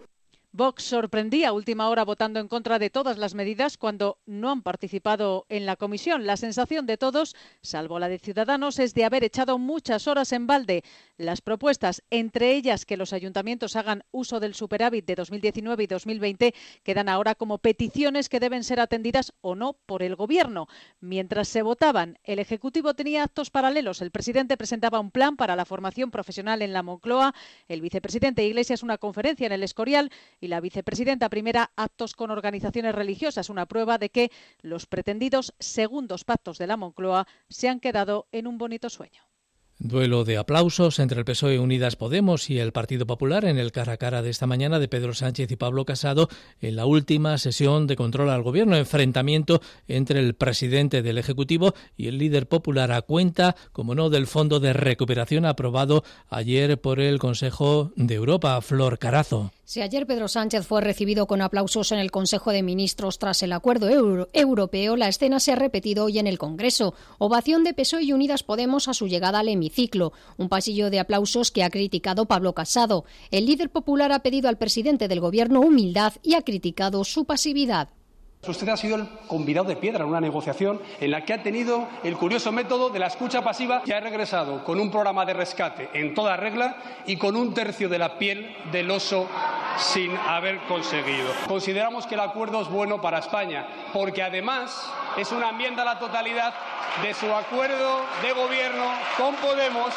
Vox sorprendía a última hora votando en contra de todas las medidas cuando no han participado en la comisión. La sensación de todos, salvo la de Ciudadanos, es de haber echado muchas horas en balde. Las propuestas, entre ellas que los ayuntamientos hagan uso del superávit de 2019 y 2020, quedan ahora como peticiones que deben ser atendidas o no por el Gobierno. Mientras se votaban, el Ejecutivo tenía actos paralelos. El presidente presentaba un plan para la formación profesional en la Moncloa, el vicepresidente Iglesias una conferencia en el Escorial y la vicepresidenta primera actos con organizaciones religiosas, una prueba de que los pretendidos segundos pactos de la Moncloa se han quedado en un bonito sueño. Duelo de aplausos entre el PSOE Unidas Podemos y el Partido Popular en el cara a cara de esta mañana de Pedro Sánchez y Pablo Casado en la última sesión de control al gobierno. Enfrentamiento entre el presidente del Ejecutivo y el líder popular a cuenta, como no, del Fondo de Recuperación aprobado ayer por el Consejo de Europa. Flor Carazo. Si ayer Pedro Sánchez fue recibido con aplausos en el Consejo de Ministros tras el acuerdo europeo, la escena se ha repetido hoy en el Congreso. Ovación de PSOE y Unidas Podemos a su llegada al hemiciclo. Un pasillo de aplausos que ha criticado Pablo Casado. El líder popular ha pedido al presidente del Gobierno humildad y ha criticado su pasividad. Usted ha sido el convidado de piedra en una negociación en la que ha tenido el curioso método de la escucha pasiva y ha regresado con un programa de rescate en toda regla y con un tercio de la piel del oso sin haber conseguido. Consideramos que el acuerdo es bueno para España porque además es una enmienda a la totalidad de su acuerdo de gobierno con Podemos,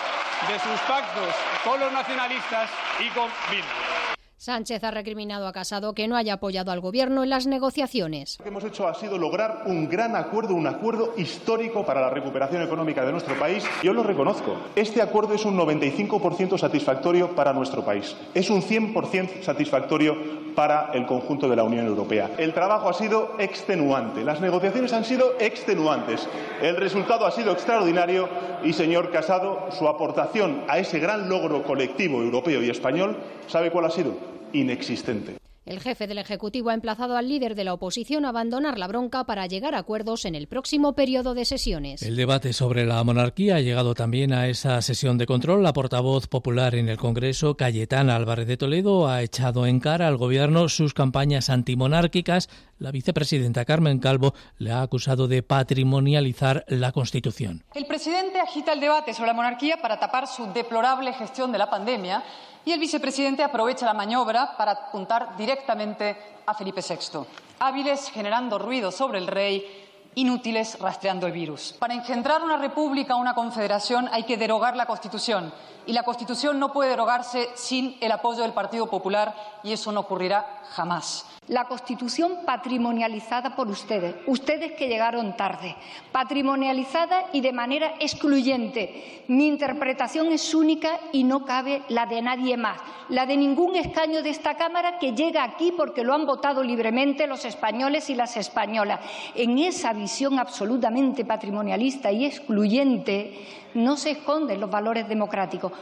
de sus pactos con los nacionalistas y con Bildu. Sánchez ha recriminado a Casado que no haya apoyado al Gobierno en las negociaciones. Lo que hemos hecho ha sido lograr un gran acuerdo, un acuerdo histórico para la recuperación económica de nuestro país. Yo lo reconozco. Este acuerdo es un 95% satisfactorio para nuestro país. Es un 100% satisfactorio para el conjunto de la Unión Europea. El trabajo ha sido extenuante, las negociaciones han sido extenuantes, el resultado ha sido extraordinario y, señor Casado, su aportación a ese gran logro colectivo europeo y español, ¿sabe cuál ha sido? Inexistente. El jefe del Ejecutivo ha emplazado al líder de la oposición a abandonar la bronca para llegar a acuerdos en el próximo periodo de sesiones. El debate sobre la monarquía ha llegado también a esa sesión de control. La portavoz popular en el Congreso, Cayetana Álvarez de Toledo, ha echado en cara al Gobierno sus campañas antimonárquicas. La vicepresidenta Carmen Calvo le ha acusado de patrimonializar la Constitución. El presidente agita el debate sobre la monarquía para tapar su deplorable gestión de la pandemia y el vicepresidente aprovecha la maniobra para apuntar directamente a Felipe VI, hábiles generando ruido sobre el rey inútiles rastreando el virus. Para engendrar una república o una confederación hay que derogar la Constitución y la Constitución no puede derogarse sin el apoyo del Partido Popular y eso no ocurrirá jamás. La Constitución patrimonializada por ustedes, ustedes que llegaron tarde, patrimonializada y de manera excluyente. Mi interpretación es única y no cabe la de nadie más, la de ningún escaño de esta Cámara que llega aquí porque lo han votado libremente los españoles y las españolas. En esa visión absolutamente patrimonialista y excluyente no se esconden los valores democráticos.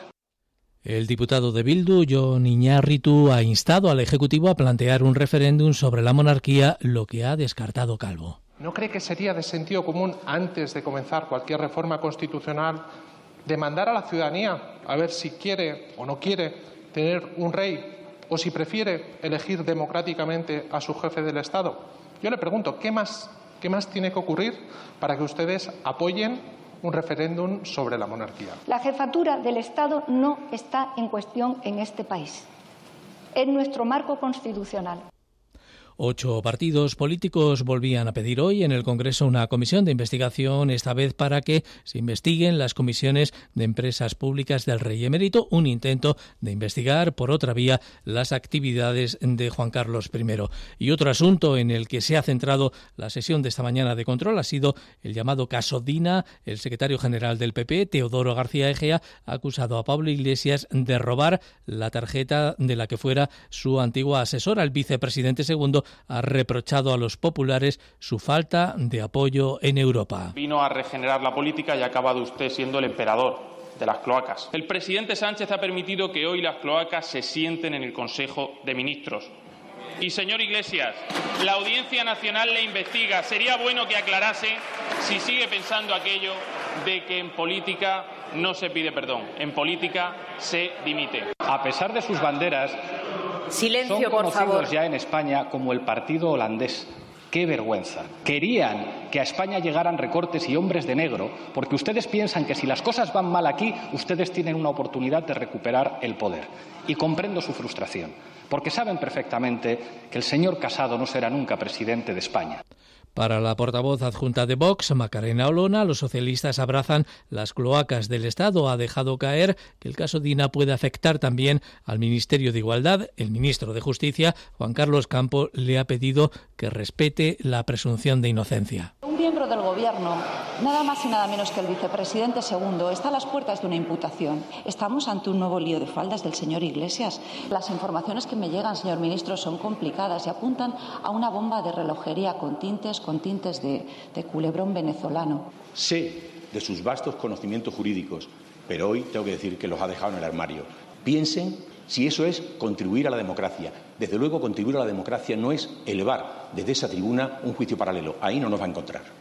El diputado de Bildu, John Iñárritu, ha instado al Ejecutivo a plantear un referéndum sobre la monarquía, lo que ha descartado Calvo. ¿No cree que sería de sentido común, antes de comenzar cualquier reforma constitucional, demandar a la ciudadanía a ver si quiere o no quiere tener un rey o si prefiere elegir democráticamente a su jefe del Estado? Yo le pregunto, ¿qué más, qué más tiene que ocurrir para que ustedes apoyen un referéndum sobre la monarquía. La jefatura del Estado no está en cuestión en este país. Es nuestro marco constitucional. Ocho partidos políticos volvían a pedir hoy en el Congreso una comisión de investigación, esta vez para que se investiguen las comisiones de empresas públicas del Rey Emérito, un intento de investigar por otra vía las actividades de Juan Carlos I. Y otro asunto en el que se ha centrado la sesión de esta mañana de control ha sido el llamado caso Dina. El secretario general del PP, Teodoro García Egea, ha acusado a Pablo Iglesias de robar la tarjeta de la que fuera su antigua asesora, el vicepresidente segundo ha reprochado a los populares su falta de apoyo en Europa. Vino a regenerar la política y ha acabado usted siendo el emperador de las cloacas. El presidente Sánchez ha permitido que hoy las cloacas se sienten en el Consejo de Ministros. Y, señor Iglesias, la Audiencia Nacional le investiga. Sería bueno que aclarase si sigue pensando aquello de que en política no se pide perdón, en política se dimite. A pesar de sus banderas, Silencio, son por conocidos favor. ya en España como el partido holandés. Qué vergüenza. Querían que a España llegaran recortes y hombres de negro porque ustedes piensan que si las cosas van mal aquí, ustedes tienen una oportunidad de recuperar el poder. Y comprendo su frustración, porque saben perfectamente que el señor Casado no será nunca presidente de España. Para la portavoz adjunta de Vox, Macarena Olona, los socialistas abrazan las cloacas del Estado. Ha dejado caer que el caso Dina puede afectar también al Ministerio de Igualdad. El ministro de Justicia, Juan Carlos Campo, le ha pedido que respete la presunción de inocencia. Un miembro del Gobierno, nada más y nada menos que el vicepresidente segundo, está a las puertas de una imputación. Estamos ante un nuevo lío de faldas del señor Iglesias. Las informaciones que me llegan, señor ministro, son complicadas y apuntan a una bomba de relojería con tintes, con tintes de, de culebrón venezolano. Sé de sus vastos conocimientos jurídicos, pero hoy tengo que decir que los ha dejado en el armario. Piensen si eso es contribuir a la democracia. Desde luego, contribuir a la democracia no es elevar desde esa tribuna un juicio paralelo. Ahí no nos va a encontrar.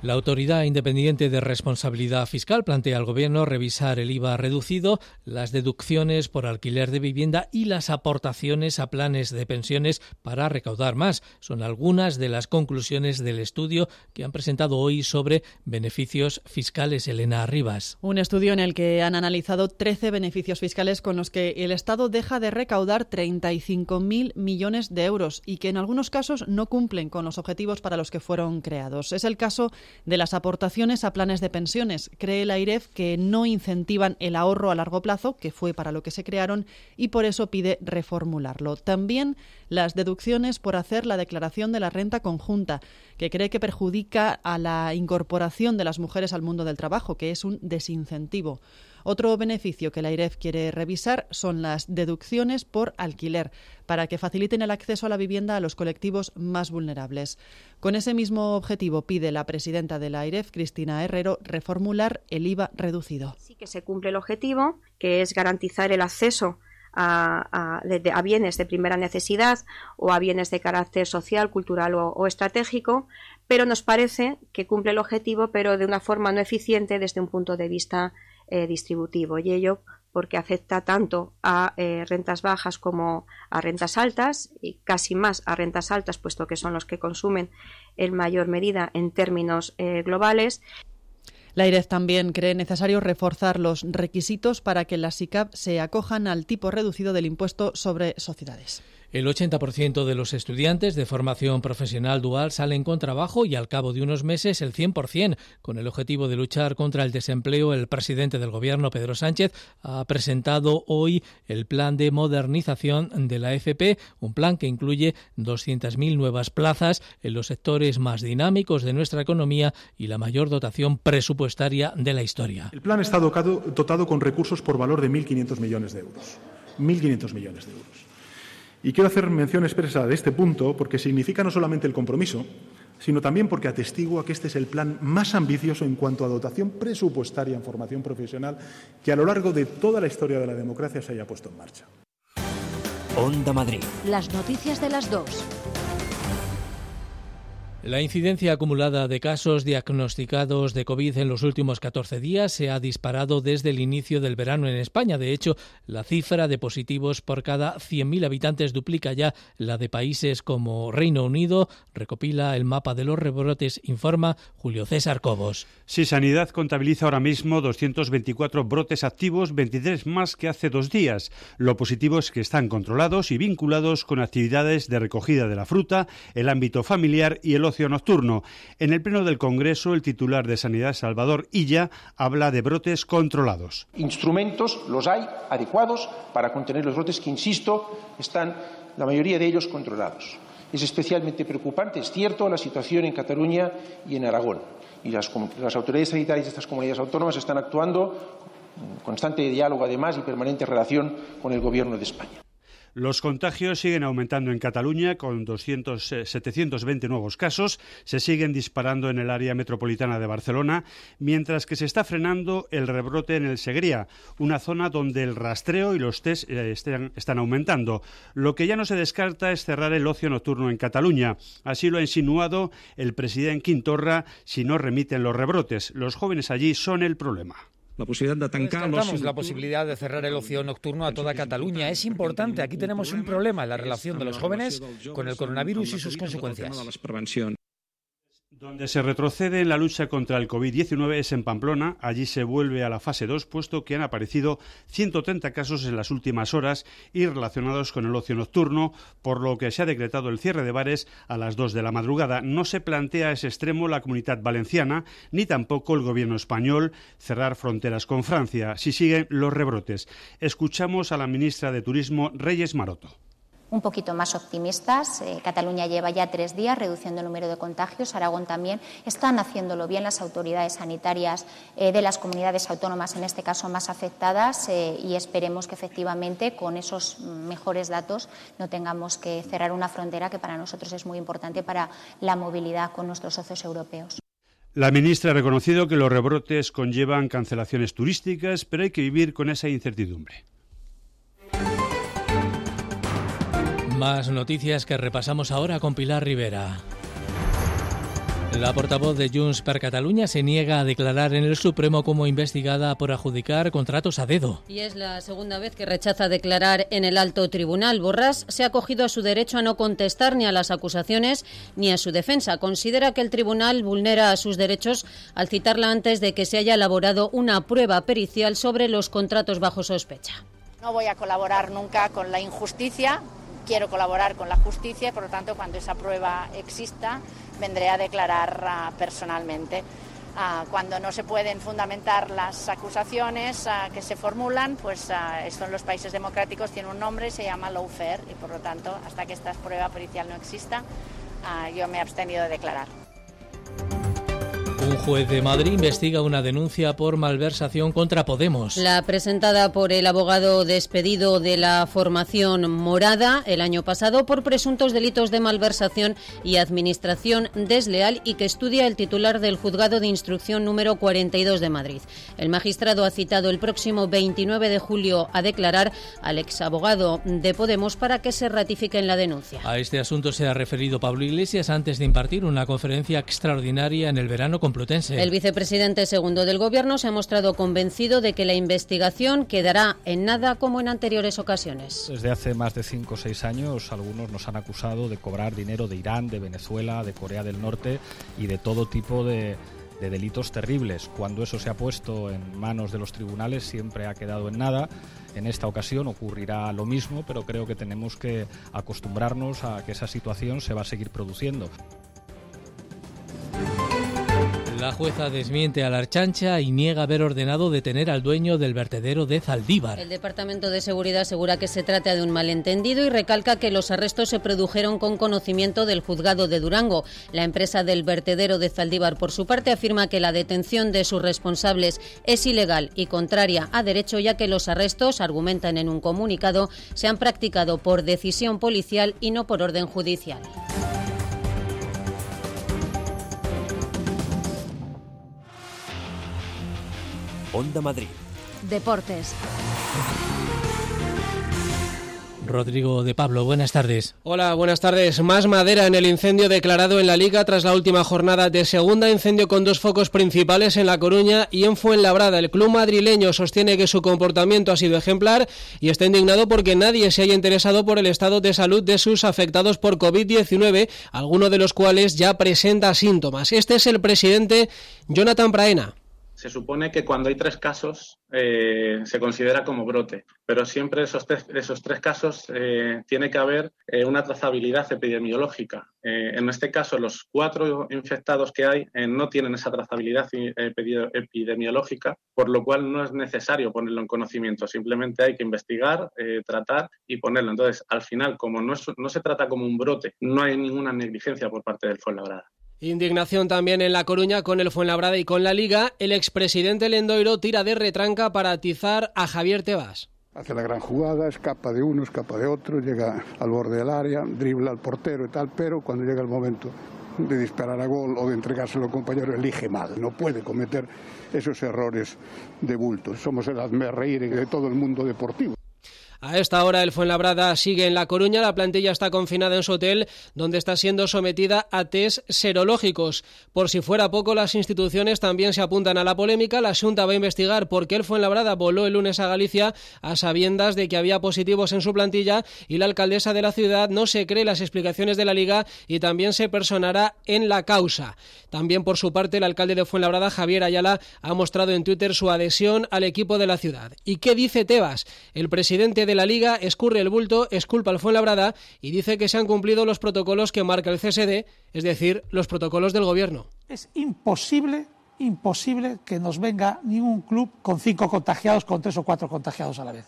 La Autoridad Independiente de Responsabilidad Fiscal plantea al Gobierno revisar el IVA reducido, las deducciones por alquiler de vivienda y las aportaciones a planes de pensiones para recaudar más. Son algunas de las conclusiones del estudio que han presentado hoy sobre beneficios fiscales. Elena Rivas. Un estudio en el que han analizado 13 beneficios fiscales con los que el Estado deja de recaudar 35.000 millones de euros y que en algunos casos no cumplen con los objetivos para los que fueron creados. Es el caso de las aportaciones a planes de pensiones. Cree la IREF que no incentivan el ahorro a largo plazo, que fue para lo que se crearon, y por eso pide reformularlo. También las deducciones por hacer la declaración de la renta conjunta, que cree que perjudica a la incorporación de las mujeres al mundo del trabajo, que es un desincentivo. Otro beneficio que la IREF quiere revisar son las deducciones por alquiler, para que faciliten el acceso a la vivienda a los colectivos más vulnerables. Con ese mismo objetivo pide la presidenta de la IREF, Cristina Herrero, reformular el IVA reducido. Sí que se cumple el objetivo, que es garantizar el acceso a, bienes de primera necesidad o a bienes de carácter social, cultural o, o, estratégico, pero nos parece que cumple el objetivo, pero de una forma no eficiente desde un punto de vista eh, distributivo. Y ello porque afecta tanto a eh, rentas bajas como a rentas altas y casi más a rentas altas, puesto que son los que consumen en mayor medida en términos eh, globales. La IREF también cree necesario reforzar los requisitos para que las SICAP se acojan al tipo reducido del impuesto sobre sociedades. El 80% de los estudiantes de formación profesional dual salen con trabajo y al cabo de unos meses el 100%. Con el objetivo de luchar contra el desempleo, el presidente del Gobierno, Pedro Sánchez, ha presentado hoy el plan de modernización de la FP, un plan que incluye 200.000 nuevas plazas en los sectores más dinámicos de nuestra economía y la mayor dotación presupuestaria de la historia. El plan está dotado, con recursos por valor de 1.500 millones de euros. 1.500 millones de euros. Y quiero hacer mención expresa de este punto porque significa no solamente el compromiso, sino también porque atestigua que este es el plan más ambicioso en cuanto a dotación presupuestaria en formación profesional que a lo largo de toda la historia de la democracia se haya puesto en marcha. Onda Madrid. Las noticias de las dos. La incidencia acumulada de casos diagnosticados de COVID en los últimos 14 días se ha disparado desde el inicio del verano en España. De hecho, la cifra de positivos por cada 100.000 habitantes duplica ya la de países como Reino Unido. Recopila el mapa de los rebrotes, informa Julio César Cobos. Sí, Sanidad contabiliza ahora mismo 224 brotes activos, 23 más que hace dos días. Lo positivo es que están controlados y vinculados con actividades de recogida de la fruta, el ámbito familiar y el En el Pleno del Congreso, el titular de Sanidad, Salvador Illa, habla de brotes controlados. Instrumentos los hay adecuados para contener los brotes que, insisto, están la mayoría de ellos controlados. Es especialmente preocupante, es cierto, la situación en Cataluña y en Aragón. Y las, las autoridades sanitarias de estas comunidades autónomas están actuando en constante diálogo, además, y permanente relación con el Gobierno de España. Los contagios siguen aumentando en Cataluña con 200, 720 nuevos casos. Se siguen disparando en el área metropolitana de Barcelona, mientras que se está frenando el rebrote en el Segría, una zona donde el rastreo y los test eh, están aumentando. Lo que ya no se descarta es cerrar el ocio nocturno en Cataluña. Así lo ha insinuado el presidente Quintorra si no remiten los rebrotes. Los jóvenes allí son el problema la posibilidad de los... la posibilidad de cerrar el ocio nocturno a toda Cataluña. Es importante. Aquí tenemos un problema en la relación de los jóvenes con el coronavirus y sus consecuencias. Donde se retrocede en la lucha contra el COVID-19 es en Pamplona. Allí se vuelve a la fase 2, puesto que han aparecido 130 casos en las últimas horas y relacionados con el ocio nocturno, por lo que se ha decretado el cierre de bares a las 2 de la madrugada. No se plantea a ese extremo la comunidad valenciana, ni tampoco el gobierno español cerrar fronteras con Francia, si siguen los rebrotes. Escuchamos a la ministra de Turismo, Reyes Maroto un poquito más optimistas. Eh, Cataluña lleva ya tres días reduciendo el número de contagios, Aragón también. Están haciéndolo bien las autoridades sanitarias eh, de las comunidades autónomas, en este caso más afectadas, eh, y esperemos que efectivamente con esos mejores datos no tengamos que cerrar una frontera que para nosotros es muy importante para la movilidad con nuestros socios europeos. La ministra ha reconocido que los rebrotes conllevan cancelaciones turísticas, pero hay que vivir con esa incertidumbre. Más noticias que repasamos ahora con Pilar Rivera. La portavoz de Junts per Catalunya se niega a declarar en el Supremo como investigada por adjudicar contratos a dedo. Y es la segunda vez que rechaza declarar en el alto tribunal. Borrás se ha acogido a su derecho a no contestar ni a las acusaciones ni a su defensa. Considera que el tribunal vulnera sus derechos al citarla antes de que se haya elaborado una prueba pericial sobre los contratos bajo sospecha. No voy a colaborar nunca con la injusticia quiero colaborar con la justicia y, por lo tanto, cuando esa prueba exista, vendré a declarar uh, personalmente. Uh, cuando no se pueden fundamentar las acusaciones uh, que se formulan, pues esto en los países democráticos tiene un nombre, se llama lawfare y por lo tanto, hasta que esta prueba pericial no exista, yo me he abstenido de declarar. Un juez de Madrid investiga una denuncia por malversación contra Podemos. La presentada por el abogado despedido de la formación morada el año pasado por presuntos delitos de malversación y administración desleal y que estudia el titular del juzgado de instrucción número 42 de Madrid. El magistrado ha citado el próximo 29 de julio a declarar al exabogado de Podemos para que se ratifique en la denuncia. A este asunto se ha referido Pablo Iglesias antes de impartir una conferencia extraordinaria en el verano el vicepresidente segundo del Gobierno se ha mostrado convencido de que la investigación quedará en nada como en anteriores ocasiones. Desde hace más de cinco o seis años, algunos nos han acusado de cobrar dinero de Irán, de Venezuela, de Corea del Norte y de todo tipo de de delitos terribles. Cuando eso se ha puesto en manos de los tribunales siempre ha quedado en nada. En esta ocasión ocurrirá lo mismo, pero creo que tenemos que acostumbrarnos a que esa situación se va a seguir produciendo. La jueza desmiente a la Archancha y niega haber ordenado detener al dueño del vertedero de Zaldívar. El Departamento de Seguridad asegura que se trata de un malentendido y recalca que los arrestos se produjeron con conocimiento del juzgado de Durango. La empresa del vertedero de Zaldívar, por su parte, afirma que la detención de sus responsables es ilegal y contraria a derecho, ya que los arrestos, argumentan en un comunicado, se han practicado por decisión policial y no por orden judicial. Onda Madrid. Deportes. Rodrigo de Pablo, buenas tardes. Hola, buenas tardes. Más madera en el incendio declarado en la Liga tras la última jornada de segunda incendio con dos focos principales en La Coruña y en Fuenlabrada. El club madrileño sostiene que su comportamiento ha sido ejemplar y está indignado porque nadie se haya interesado por el estado de salud de sus afectados por COVID-19, alguno de los cuales ya presenta síntomas. Este es el presidente Jonathan Praena se supone que cuando hay tres casos eh, se considera como brote, pero siempre esos tres, esos tres casos eh, tiene que haber eh, una trazabilidad epidemiológica. en este caso, los cuatro infectados que hay no tienen esa trazabilidad epidemiológica, por lo cual no es necesario ponerlo en conocimiento, simplemente hay que investigar, tratar y ponerlo. Entonces, al final, como no, no se trata como un brote, no hay ninguna negligencia por parte del Fuenlabrada. Indignación también en La Coruña con el Fuenlabrada y con la Liga. El expresidente Lendoiro tira de retranca para atizar a Javier Tebas. Hace la gran jugada, escapa de uno, escapa de otro, llega al borde del área, dribla al portero y tal, pero cuando llega el momento de disparar a gol o de entregárselo al compañero, elige mal. No puede cometer esos errores de bulto. Somos el hazme reír de todo el mundo deportivo. A esta hora el Fuenlabrada sigue en La Coruña, la plantilla está confinada en su hotel donde está siendo sometida a test serológicos. Por si fuera poco, las instituciones también se apuntan a la polémica. La Junta va a investigar por qué el Fuenlabrada voló el lunes a Galicia a sabiendas de que había positivos en su plantilla y la alcaldesa de la ciudad no se cree las explicaciones de la Liga y también se personará en la causa. También por su parte el alcalde de Fuenlabrada, Javier Ayala, ha mostrado en Twitter su adhesión al equipo de la ciudad. ¿Y qué dice Tebas? El presidente de la Liga escurre el bulto, esculpa al Fuenlabrada y dice que se han cumplido los protocolos que marca el CSD, es decir, los protocolos del Gobierno. Es imposible, imposible que nos venga ningún club con cinco contagiados, con tres o cuatro contagiados a la vez.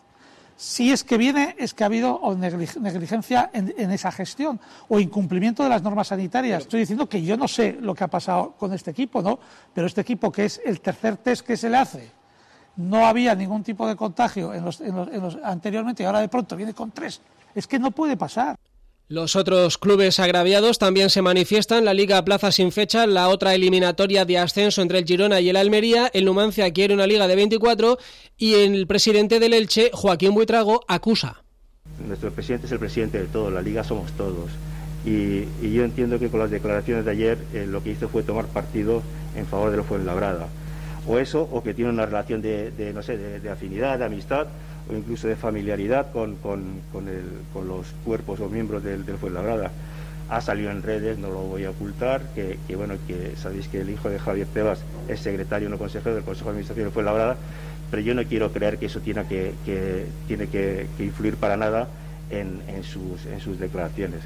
Si es que viene, es que ha habido negligencia en, en, esa gestión o incumplimiento de las normas sanitarias. Estoy diciendo que yo no sé lo que ha pasado con este equipo, ¿no? Pero este equipo, que es el tercer test que se le hace, no había ningún tipo de contagio en los, anteriormente y ahora de pronto viene con tres. Es que no puede pasar. Los otros clubes agraviados también se manifiestan. La Liga Plaza sin fecha, la otra eliminatoria de ascenso entre el Girona y el Almería. El Numancia quiere una liga de 24 y el presidente del Elche, Joaquín Buitrago, acusa. Nuestro presidente es el presidente de todo, la liga somos todos. Y, yo entiendo que con las declaraciones de ayer eh, lo que hizo fue tomar partido en favor de lo Fuenlabrada o eso, o que tiene una relación de, no sé, de, afinidad, de amistad o incluso de familiaridad con, los cuerpos o miembros del, del Fuenlabrada. Ha salido en redes, no lo voy a ocultar, que, bueno, que sabéis que el hijo de Javier Tebas es secretario no consejero del Consejo de Administración del Fuenlabrada, pero yo no quiero creer que eso tiene que, tiene que, influir para nada en sus declaraciones.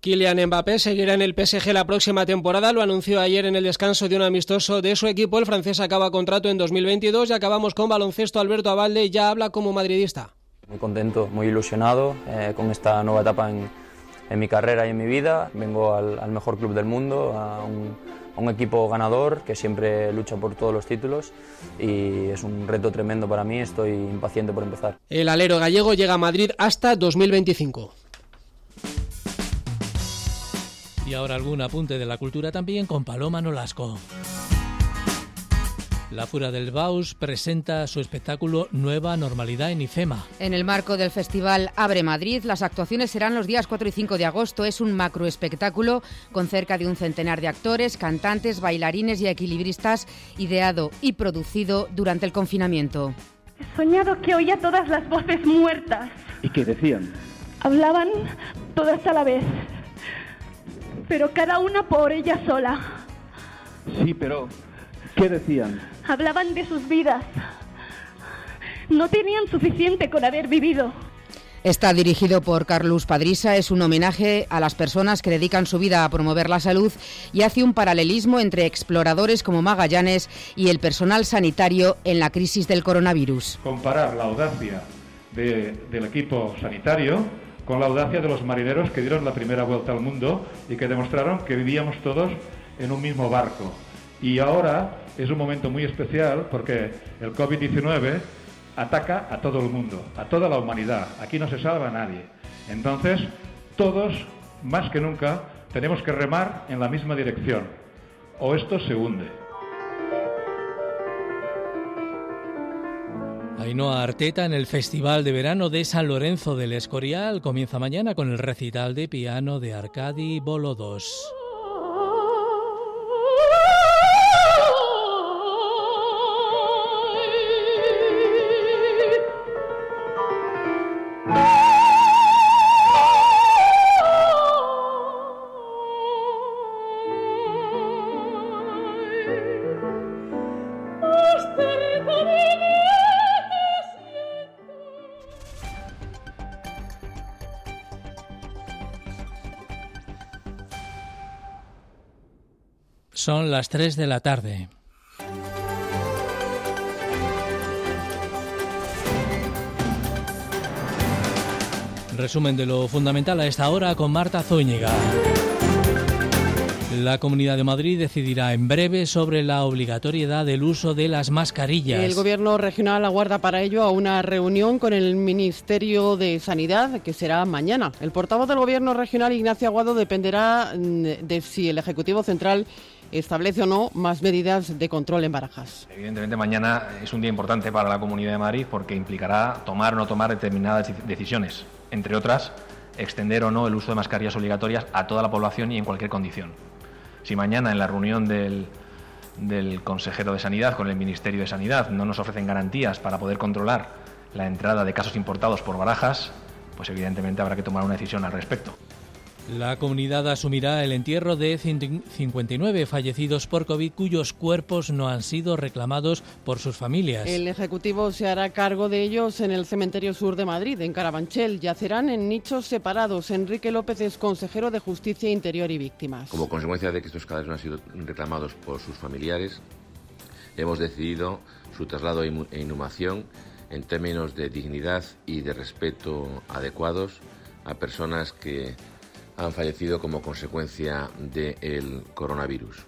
Kylian Mbappé seguirá en el PSG la próxima temporada, lo anunció ayer en el descanso de un amistoso de su equipo. El francés acaba contrato en 2022 y acabamos con baloncesto. Alberto Abalde ya habla como madridista. Muy contento, muy ilusionado eh, con esta nueva etapa en, mi carrera y en mi vida. Vengo al, mejor club del mundo, a un, a un, equipo ganador que siempre lucha por todos los títulos y es un reto tremendo para mí. Estoy impaciente por empezar. El alero gallego llega a Madrid hasta 2025. Y ahora algún apunte de la cultura también con Paloma Nolasco. La Fura del Baus presenta su espectáculo Nueva Normalidad en IFEMA. En el marco del festival Abre Madrid, las actuaciones serán los días 4 y 5 de agosto. Es un macroespectáculo con cerca de un centenar de actores, cantantes, bailarines y equilibristas, ideado y producido durante el confinamiento. He soñado que oía todas las voces muertas. ¿Y qué decían? Hablaban todas a la vez pero cada una por ella sola. Sí, pero ¿Qué decían? Hablaban de sus vidas. No tenían suficiente con haber vivido. Está dirigido por Carlos Padrisa, es un homenaje a las personas que dedican su vida a promover la salud y hace un paralelismo entre exploradores como Magallanes y el personal sanitario en la crisis del coronavirus. Comparar la audacia del equipo sanitario con la audacia de los marineros que dieron la primera vuelta al mundo y que demostraron que vivíamos todos en un mismo barco. Y ahora es un momento muy especial porque el COVID-19 ataca a todo el mundo, a toda la humanidad. Aquí no se salva a nadie. Entonces, todos, más que nunca, tenemos que remar en la misma dirección. O esto se hunde. Ainhoa Arteta en el Festival de Verano de San Lorenzo del Escorial comienza mañana con el recital de piano de Arcadi Bolodos. Son las 3 de la tarde. Resumen de lo fundamental a esta hora con Marta Zúñiga. La Comunidad de Madrid decidirá en breve sobre la obligatoriedad del uso de las mascarillas. El Gobierno regional aguarda para ello a una reunión con el Ministerio de Sanidad que será mañana. El portavoz del Gobierno regional, Ignacio Aguado, dependerá mm, de si el Ejecutivo Central establece o no más medidas de control en Barajas. Evidentemente mañana es un día importante para la Comunidad de Madrid porque implicará tomar o no tomar determinadas decisiones, entre otras, extender o no el uso de mascarillas obligatorias a toda la población y en cualquier condición. Si mañana en la reunión del, consejero de Sanidad con el Ministerio de Sanidad no nos ofrecen garantías para poder controlar la entrada de casos importados por Barajas, pues evidentemente habrá que tomar una decisión al respecto. La comunidad asumirá el entierro de 59 fallecidos por COVID cuyos cuerpos no han sido reclamados por sus familias. El Ejecutivo se hará cargo de ellos en el Cementerio Sur de Madrid, en Carabanchel. Yacerán en nichos separados. Enrique López es consejero de Justicia Interior y Víctimas. Como consecuencia de que estos cadáveres no han sido reclamados por sus familiares, hemos decidido su traslado e inhumación en términos de dignidad y de respeto adecuados a personas que han fallecido como consecuencia del coronavirus.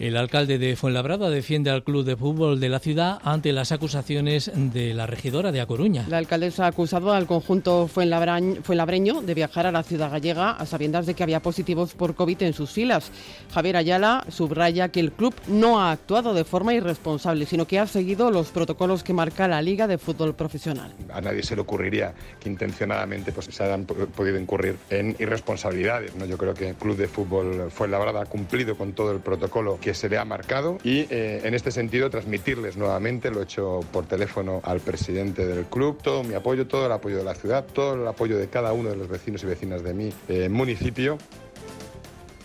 El alcalde de Fuenlabrada defiende al club de fútbol de la ciudad ante las acusaciones de la regidora de A Coruña. La alcaldesa ha acusado al conjunto fuenlabreño de viajar a la ciudad gallega a sabiendas de que había positivos por COVID en sus filas. Javier Ayala subraya que el club no ha actuado de forma irresponsable, sino que ha seguido los protocolos que marca la Liga de Fútbol Profesional. A nadie se le ocurriría que intencionadamente pues, se hayan podido incurrir en irresponsabilidades. ¿no? Yo creo que el club de fútbol Fuenlabrada ha cumplido con todo el protocolo que se le ha marcado y eh, en este sentido transmitirles nuevamente, lo he hecho por teléfono al presidente del club, todo mi apoyo, todo el apoyo de la ciudad, todo el apoyo de cada uno de los vecinos y vecinas de mi eh, municipio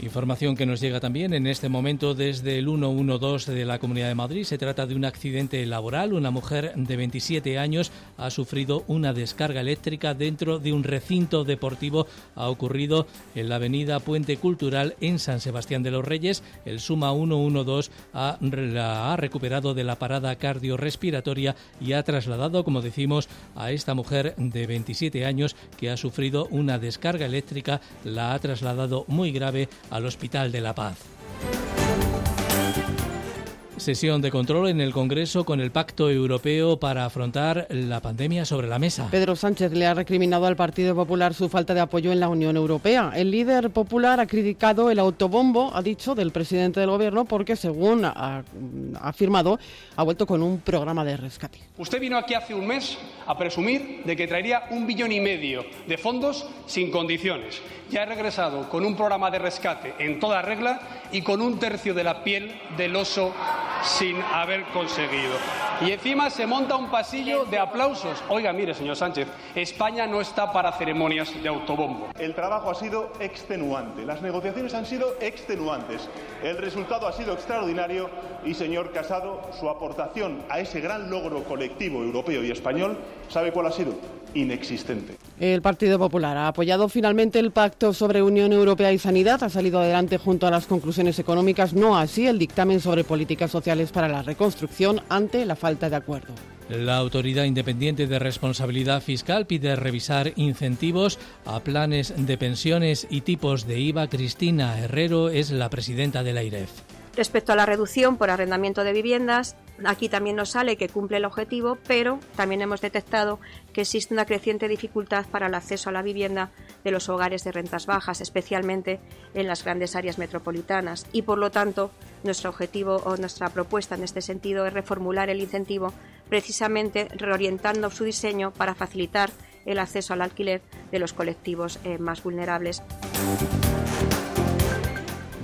Información que nos llega también en este momento desde el 112 de la Comunidad de Madrid. Se trata de un accidente laboral. Una mujer de 27 años ha sufrido una descarga eléctrica dentro de un recinto deportivo. Ha ocurrido en la avenida Puente Cultural en San Sebastián de los Reyes. El Suma 112 ha, la ha recuperado de la parada cardiorrespiratoria y ha trasladado, como decimos, a esta mujer de 27 años que ha sufrido una descarga eléctrica. La ha trasladado muy grave al Hospital de la Paz. Sesión de control en el Congreso con el Pacto Europeo para afrontar la pandemia sobre la mesa. Pedro Sánchez le ha recriminado al Partido Popular su falta de apoyo en la Unión Europea. El líder popular ha criticado el autobombo, ha dicho, del presidente del Gobierno porque, según ha afirmado, ha vuelto con un programa de rescate. Usted vino aquí hace un mes a presumir de que traería un billón y medio de fondos sin condiciones ya he regresado con un programa de rescate en toda regla y con un tercio de la piel del oso sin haber conseguido. Y encima se monta un pasillo de aplausos. Oiga, mire, señor Sánchez, España no está para ceremonias de autobombo. El trabajo ha sido extenuante, las negociaciones han sido extenuantes, el resultado ha sido extraordinario y, señor Casado, su aportación a ese gran logro colectivo europeo y español, ¿sabe cuál ha sido? Inexistente. El Partido Popular ha apoyado finalmente el pacto sobre Unión Europea y Sanidad, ha salido adelante junto a las conclusiones económicas, no así el dictamen sobre políticas sociales para la reconstrucción ante la falta de acuerdo. La Autoridad Independiente de Responsabilidad Fiscal pide revisar incentivos a planes de pensiones y tipos de IVA. Cristina Herrero es la presidenta de la IREF. Respecto a la reducción por arrendamiento de viviendas, aquí también nos sale que cumple el objetivo, pero también hemos detectado que existe una creciente dificultad para el acceso a la vivienda de los hogares de rentas bajas, especialmente en las grandes áreas metropolitanas. Y por lo tanto, nuestro objetivo o nuestra propuesta en este sentido es reformular el incentivo precisamente reorientando su diseño para facilitar el acceso al alquiler de los colectivos eh, más vulnerables.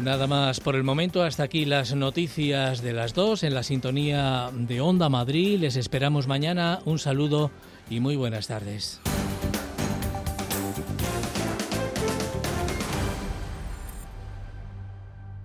Nada más por el momento. Hasta aquí las noticias de las dos en la sintonía de Onda Madrid. Les esperamos mañana. Un saludo y muy buenas tardes.